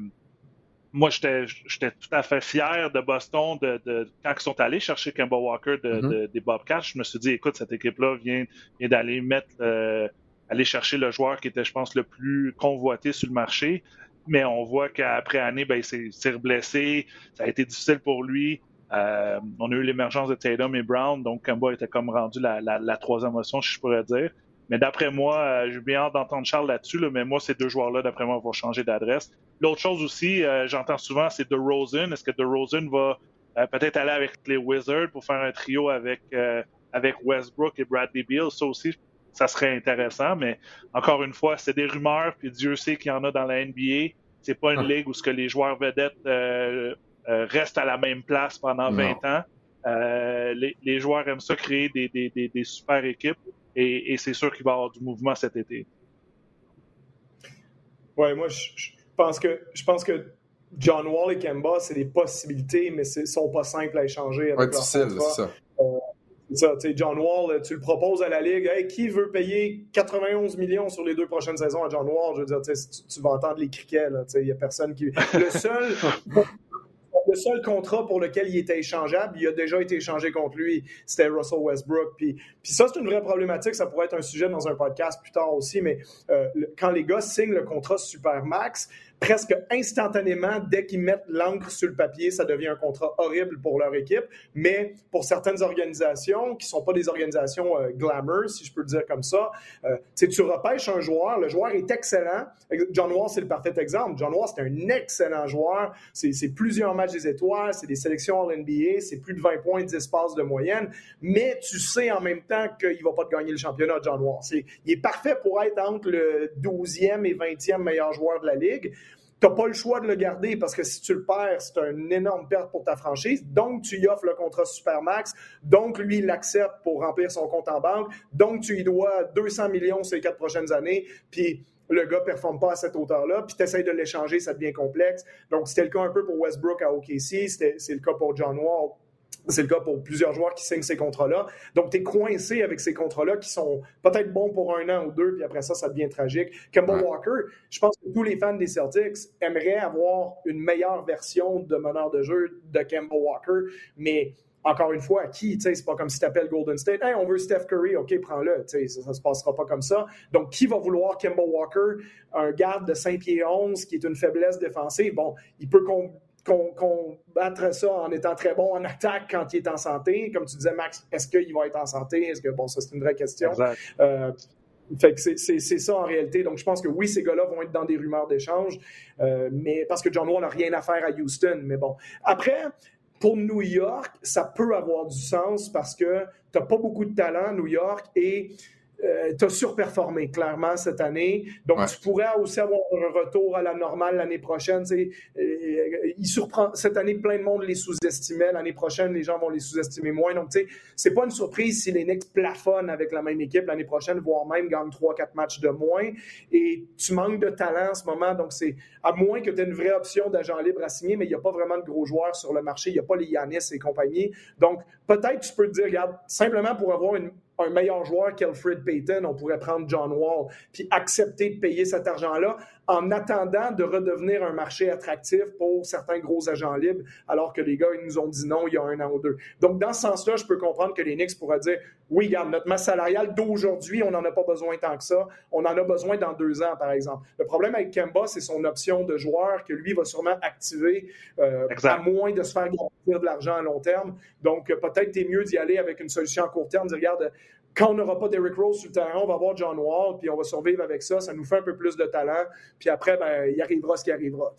moi, j'étais tout à fait fier de Boston de, quand ils sont allés chercher Kemba Walker de, mm-hmm. des Bobcats. Je me suis dit, écoute, cette équipe-là vient, d'aller mettre, euh, aller chercher le joueur qui était, je pense, le plus convoité sur le marché. Mais on voit qu'après année, ben, il s'est reblessé. Ça a été difficile pour lui. Euh, on a eu l'émergence de Tatum et Brown, donc Kemba était comme rendu la, la troisième option, je pourrais dire. Mais d'après moi, euh, j'ai bien hâte d'entendre Charles là-dessus, mais moi, ces deux joueurs-là, d'après moi, vont changer d'adresse. L'autre chose aussi, euh, j'entends souvent, c'est DeRozan. Est-ce que DeRozan va euh, peut-être aller avec les Wizards pour faire un trio avec, avec Westbrook et Bradley Beal? Ça aussi, ça serait intéressant, mais encore une fois, c'est des rumeurs, puis Dieu sait qu'il y en a dans la NBA. C'est pas une ah. ligue où ce que les joueurs vedettes restent à la même place pendant 20 ans. Les, joueurs aiment ça créer des, des super équipes. Et, c'est sûr qu'il va y avoir du mouvement cet été. Oui, moi, je, pense que, je pense que John Wall et Kemba, c'est des possibilités, mais ce ne sont pas simples à échanger avec ouais, c'est ça. Euh, c'est ça, John Wall, tu le proposes à la Ligue. qui veut payer 91 millions sur les deux prochaines saisons à John Wall? Je veux dire, tu, tu vas entendre les criquets. Il n'y a personne qui. Le seul, le seul contrat pour lequel il était échangeable, il a déjà été échangé contre lui, c'était Russell Westbrook. Puis, puis ça, c'est une vraie problématique. Ça pourrait être un sujet dans un podcast plus tard aussi, mais euh, quand les gars signent le contrat Supermax, presque instantanément, dès qu'ils mettent l'encre sur le papier, ça devient un contrat horrible pour leur équipe. Mais pour certaines organisations qui ne sont pas des organisations euh, glamour, si je peux le dire comme ça, euh, tu repêches un joueur, le joueur est excellent. John Wall, c'est le parfait exemple. John Wall, c'est un excellent joueur. C'est plusieurs matchs des étoiles, c'est des sélections à l'NBA, c'est plus de 20 points, 10 passes de moyenne. Mais tu sais en même temps qu'il ne va pas te gagner le championnat, John Wall. il est parfait pour être entre le 12e et 20e meilleur joueur de la Ligue tu n'as pas le choix de le garder parce que si tu le perds, c'est une énorme perte pour ta franchise. Donc, tu y offres le contrat Supermax. Donc, lui, il l'accepte pour remplir son compte en banque. Donc, tu y dois 200 millions ces quatre prochaines années. Puis, le gars ne performe pas à cette hauteur-là, puis tu essaies de l'échanger, ça devient complexe. Donc, c'était le cas un peu pour Westbrook à OKC, c'est le cas pour John Wall c'est le cas pour plusieurs joueurs qui signent ces contrats-là. Donc, tu es coincé avec ces contrats-là qui sont peut-être bons pour un an ou deux, puis après ça, ça devient tragique. Kemba Walker, je pense que tous les fans des Celtics aimeraient avoir une meilleure version de meneur de jeu de Kemba Walker, mais encore une fois, qui? C'est pas comme si tu appelles Golden State. Hey, on veut Steph Curry, OK, prends-le. Ça ne se passera pas comme ça. Donc, qui va vouloir Kemba Walker, un garde de 5 pieds 11 qui est une faiblesse défensive? Bon, il peut qu'on battre ça en étant très bon en attaque quand il est en santé. Comme tu disais, Max, est-ce qu'il va être en santé? Est-ce que, bon, ça, c'est une vraie question. Euh, fait que c'est ça en réalité. Donc, je pense que oui, ces gars-là vont être dans des rumeurs d'échange, euh, mais parce que John Wall n'a rien à faire à Houston. Mais bon. Après, pour New York, ça peut avoir du sens parce que tu n'as pas beaucoup de talent, New York, et euh, tu as surperformé clairement cette année. Donc, tu pourrais aussi avoir un retour à la normale l'année prochaine. Euh, il surprend cette année, plein de monde les sous-estimait. L'année prochaine, les gens vont les sous-estimer moins. Donc, tu sais, c'est pas une surprise si les Knicks plafonnent avec la même équipe l'année prochaine, voire même gagnent 3-4 matchs de moins. Et tu manques de talent en ce moment. Donc, c'est à moins que tu aies une vraie option d'agent libre à signer, mais il n'y a pas vraiment de gros joueurs sur le marché. Il n'y a pas les Yanis et compagnie. Donc, peut-être tu peux te dire, regarde, simplement pour avoir une un meilleur joueur qu'Alfred Payton, on pourrait prendre John Wall, puis accepter de payer cet argent-là en attendant de redevenir un marché attractif pour certains gros agents libres, alors que les gars, ils nous ont dit non il y a un an ou deux. Donc, dans ce sens-là, je peux comprendre que les Knicks pourraient dire oui, regarde, notre masse salariale d'aujourd'hui, on n'en a pas besoin tant que ça. On en a besoin dans deux ans, par exemple. Le problème avec Kemba, c'est son option de joueur que lui va sûrement activer euh, à moins de se faire gagner de l'argent à long terme. Donc, peut-être c'est mieux d'y aller avec une solution à court terme, de dire regarde, quand on n'aura pas Derrick Rose sur le terrain, on va voir John Wall, puis on va survivre avec ça. Ça nous fait un peu plus de talent. Puis après, ben, il arrivera ce qui arrivera.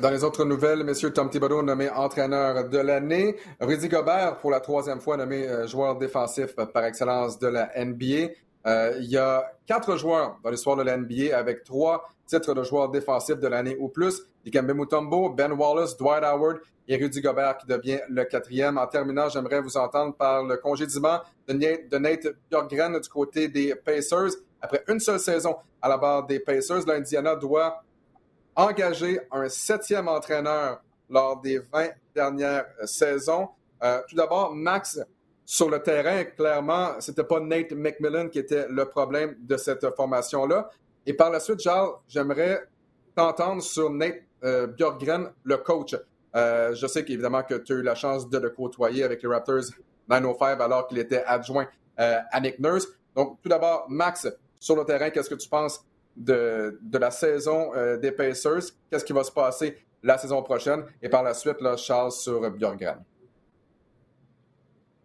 dans les autres nouvelles, messieurs, Tom Thibodeau nommé entraîneur de l'année. Rudy Gobert, pour la troisième fois, nommé euh, joueur défensif par excellence de la NBA. Euh, il y a quatre joueurs dans l'histoire de la NBA avec trois titres de joueur défensif de l'année ou plus. Dikembe Mutombo, Ben Wallace, Dwight Howard et Rudy Gobert qui devient le quatrième. En terminant, j'aimerais vous entendre par le congédiement de Nate Bjorkgren du côté des Pacers. Après une seule saison à la barre des Pacers, l'Indiana doit engager un septième entraîneur lors des 20 dernières saisons. Euh, tout d'abord, Max, sur le terrain, clairement, c'était pas Nate McMillan qui était le problème de cette formation-là. Et par la suite, Charles, j'aimerais t'entendre sur Nate euh, le coach. Euh, je sais qu'évidemment que tu as eu la chance de le côtoyer avec les Raptors 905 alors qu'il était adjoint euh, à Nick Nurse. Donc, tout d'abord, Max, sur le terrain, qu'est-ce que tu penses de, de la saison euh, des Pacers? Qu'est-ce qui va se passer la saison prochaine? Et par la suite, Charles sur Björkgren.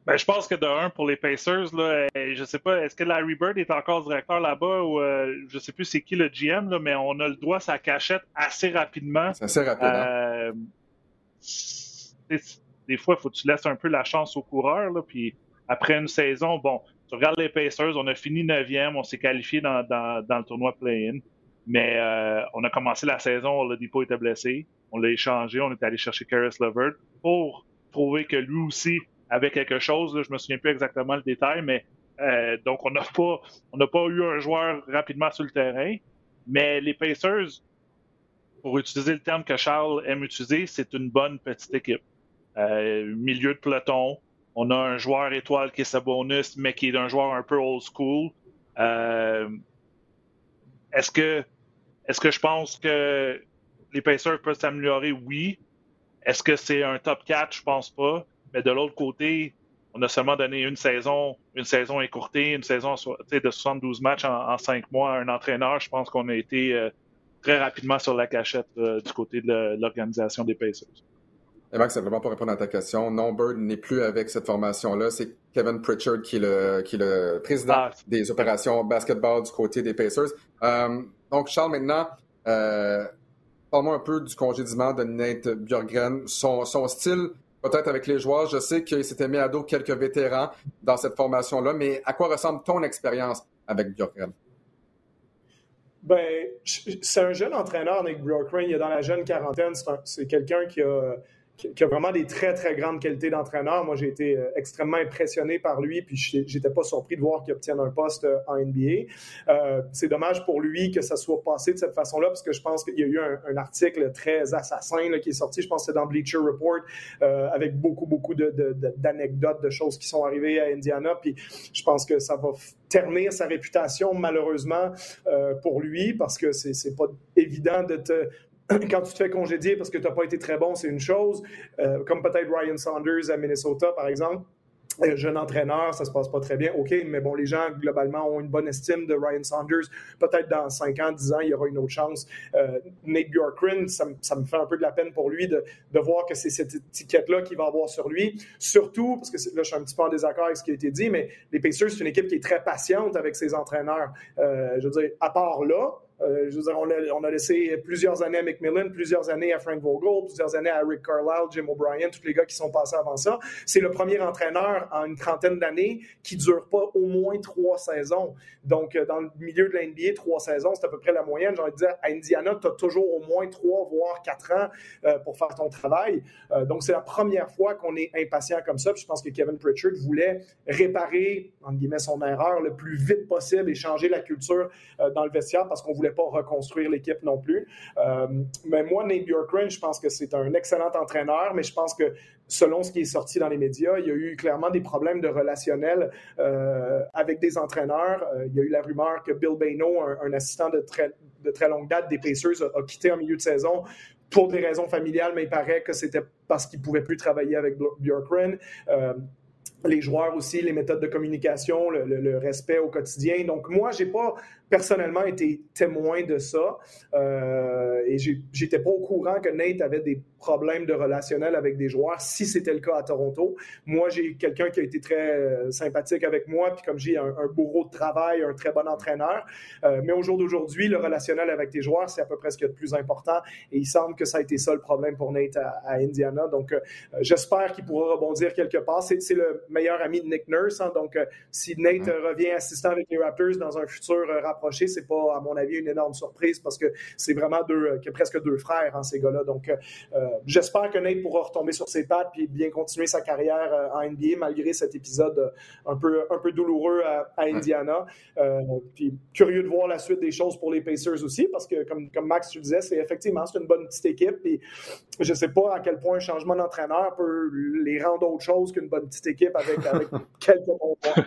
Ben, je pense que de un, pour les Pacers, là, euh, je sais pas, est-ce que Larry Bird est encore directeur là-bas ou euh, je sais plus c'est qui le GM, là, mais on a le droit sa cachette assez rapidement. C'est assez rapide. Hein? Euh, des fois, il faut que tu laisses un peu la chance aux coureurs. Là, puis après une saison, bon, tu regardes les Pacers, on a fini 9e, on s'est qualifié dans, dans, dans, le tournoi play-in. Mais euh, on a commencé la saison, Oladipo était blessé. On l'a échangé, on est allé chercher Karis Levert pour prouver que lui aussi avec quelque chose. Là, je me souviens plus exactement le détail, mais euh, donc on n'a pas on n'a pas eu un joueur rapidement sur le terrain. Mais les Pacers, pour utiliser le terme que Charles aime utiliser, c'est une bonne petite équipe. Euh, milieu de peloton. On a un joueur étoile qui est Sabonis, mais qui est un joueur un peu old school. Euh, est-ce que est-ce que je pense que les Pacers peuvent s'améliorer? Oui. Est-ce que c'est un top 4? Je pense pas. Mais de l'autre côté, on a seulement donné une saison, une saison écourtée, une saison de 72 matchs en, cinq mois à un entraîneur. Je pense qu'on a été euh, très rapidement sur la cachette euh, du côté de l'organisation des Pacers. Et Max, simplement pour répondre à ta question, non, Bird n'est plus avec cette formation-là. C'est Kevin Pritchard qui est le, qui est le président ah. des opérations basketball du côté des Pacers. Euh, donc, Charles, maintenant, parle-moi un peu du congédiement de Nate Björgren. Son, son style peut-être avec les joueurs. Je sais qu'il s'était mis à dos quelques vétérans dans cette formation-là, mais à quoi ressemble ton expérience avec Bjorkren? Ben, c'est un jeune entraîneur, Nick Bjorkren. Il est dans la jeune quarantaine. C'est quelqu'un qui a qui a vraiment des très, très grandes qualités d'entraîneur. Moi, j'ai été euh, extrêmement impressionné par lui, puis j'étais pas surpris de voir qu'il obtienne un poste euh, en NBA. Euh, c'est dommage pour lui que ça soit passé de cette façon-là, parce que je pense qu'il y a eu un, article très assassin là, qui est sorti, je pense que c'est dans Bleacher Report, avec beaucoup, beaucoup d'anecdotes, de, de, choses qui sont arrivées à Indiana, puis je pense que ça va ternir sa réputation, malheureusement, pour lui, parce que c'est pas évident de te quand tu te fais congédier parce que tu n'as pas été très bon, c'est une chose. Euh, comme peut-être Ryan Saunders à Minnesota, par exemple. Un jeune entraîneur, ça se passe pas très bien. OK, mais bon, les gens, globalement, ont une bonne estime de Ryan Saunders. Peut-être dans 5 ans, 10 ans, il y aura une autre chance. Euh, Nate Bjorkgren, ça, me fait un peu de la peine pour lui de, de voir que c'est cette étiquette-là qu'il va avoir sur lui. Surtout, parce que là, je suis un petit peu en désaccord avec ce qui a été dit, mais les Pacers, c'est une équipe qui est très patiente avec ses entraîneurs. Euh, je veux dire, à part là, euh, je veux dire, on, a, laissé plusieurs années à McMillan, plusieurs années à Frank Vogel, plusieurs années à Rick Carlisle, Jim O'Brien, tous les gars qui sont passés avant ça. C'est le premier entraîneur en une trentaine d'années qui ne dure pas au moins trois saisons. Donc, euh, dans le milieu de l'NBA, trois saisons, c'est à peu près la moyenne. J'ai envie de dire, à Indiana, tu as toujours au moins trois, voire quatre ans euh, pour faire ton travail. donc, c'est la première fois qu'on est impatient comme ça. Je pense que Kevin Pritchard voulait réparer, entre guillemets, son erreur le plus vite possible et changer la culture dans le vestiaire parce qu'on voulait pas reconstruire l'équipe non plus. Euh, mais moi, Nate Bjorkgren, je pense que c'est un excellent entraîneur, mais je pense que selon ce qui est sorti dans les médias, il y a eu clairement des problèmes de relationnel euh, avec des entraîneurs. Euh, il y a eu la rumeur que Bill Bayno, un, assistant de très, de très longue date des Pacers, a, quitté en milieu de saison pour des raisons familiales, mais il paraît que c'était parce qu'il pouvait plus travailler avec Bjorkgren les joueurs aussi, les méthodes de communication, le, le respect au quotidien. Donc, moi, j'ai pas personnellement été témoin de ça euh, et j'étais pas au courant que Nate avait des problèmes de relationnel avec des joueurs si c'était le cas à Toronto. Moi, j'ai quelqu'un qui a été très euh, sympathique avec moi, puis comme j'ai un, un, bourreau de travail, un très bon entraîneur. Euh, mais au jour d'aujourd'hui, le relationnel avec tes joueurs, c'est à peu près ce qui est le plus important et il semble que ça a été ça le problème pour Nate à, Indiana. Donc, euh, j'espère qu'il pourra rebondir quelque part. C'est le meilleur ami de Nick Nurse, hein, donc si Nate revient assistant avec les Raptors dans un futur rapport rapprochés, c'est pas, à mon avis, une énorme surprise parce que c'est vraiment deux, que presque deux frères, hein, ces gars-là. Donc, j'espère que Nate pourra retomber sur ses pattes et bien continuer sa carrière en NBA malgré cet épisode un peu, un peu douloureux à, Indiana. puis, curieux de voir la suite des choses pour les Pacers aussi parce que, comme, comme Max, tu disais, c'est effectivement, c'est une bonne petite équipe. Et je sais pas à quel point un changement d'entraîneur peut les rendre autre chose qu'une bonne petite équipe avec, quelques bons points.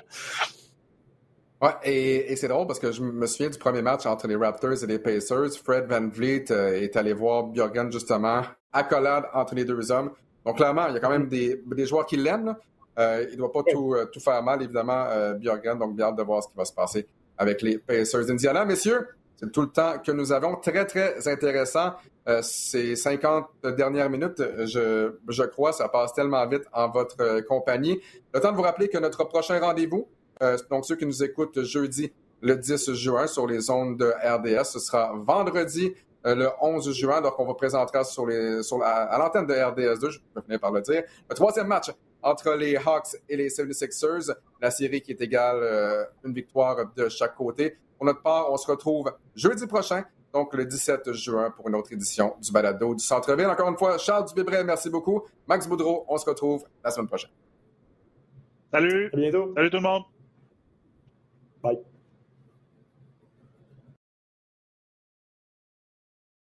Ouais, et, c'est drôle parce que je me souviens du premier match entre les Raptors et les Pacers. Fred Van Vliet euh, est allé voir Bjorgen justement, accolade entre les deux hommes. Donc clairement, il y a quand même des, joueurs qui l'aiment. Euh, il ne doit pas tout, euh, tout, faire mal, évidemment, Bjorgen. Donc bien hâte de voir ce qui va se passer avec les Pacers d'Indiana. Messieurs, c'est tout le temps que nous avons. Très, très intéressant. Euh, ces 50 dernières minutes, je, je, crois, ça passe tellement vite en votre euh, compagnie. Le temps de vous rappeler que notre prochain rendez-vous, euh, donc ceux qui nous écoutent jeudi, le 10 juin, sur les ondes de RDS, ce sera vendredi, le 11 juin, donc on vous présentera sur les, sur à l'antenne de RDS2, je peux finir par le dire, le troisième match entre les Hawks et les 76ers, la série qui est égale une victoire de chaque côté. Pour notre part, on se retrouve jeudi prochain, donc le 17 juin, pour une autre édition du Balado du Centre-Ville. Encore une fois, Charles Dubébret, merci beaucoup. Max Boudreau, on se retrouve la semaine prochaine. Salut. À bientôt. Salut tout le monde. バイ。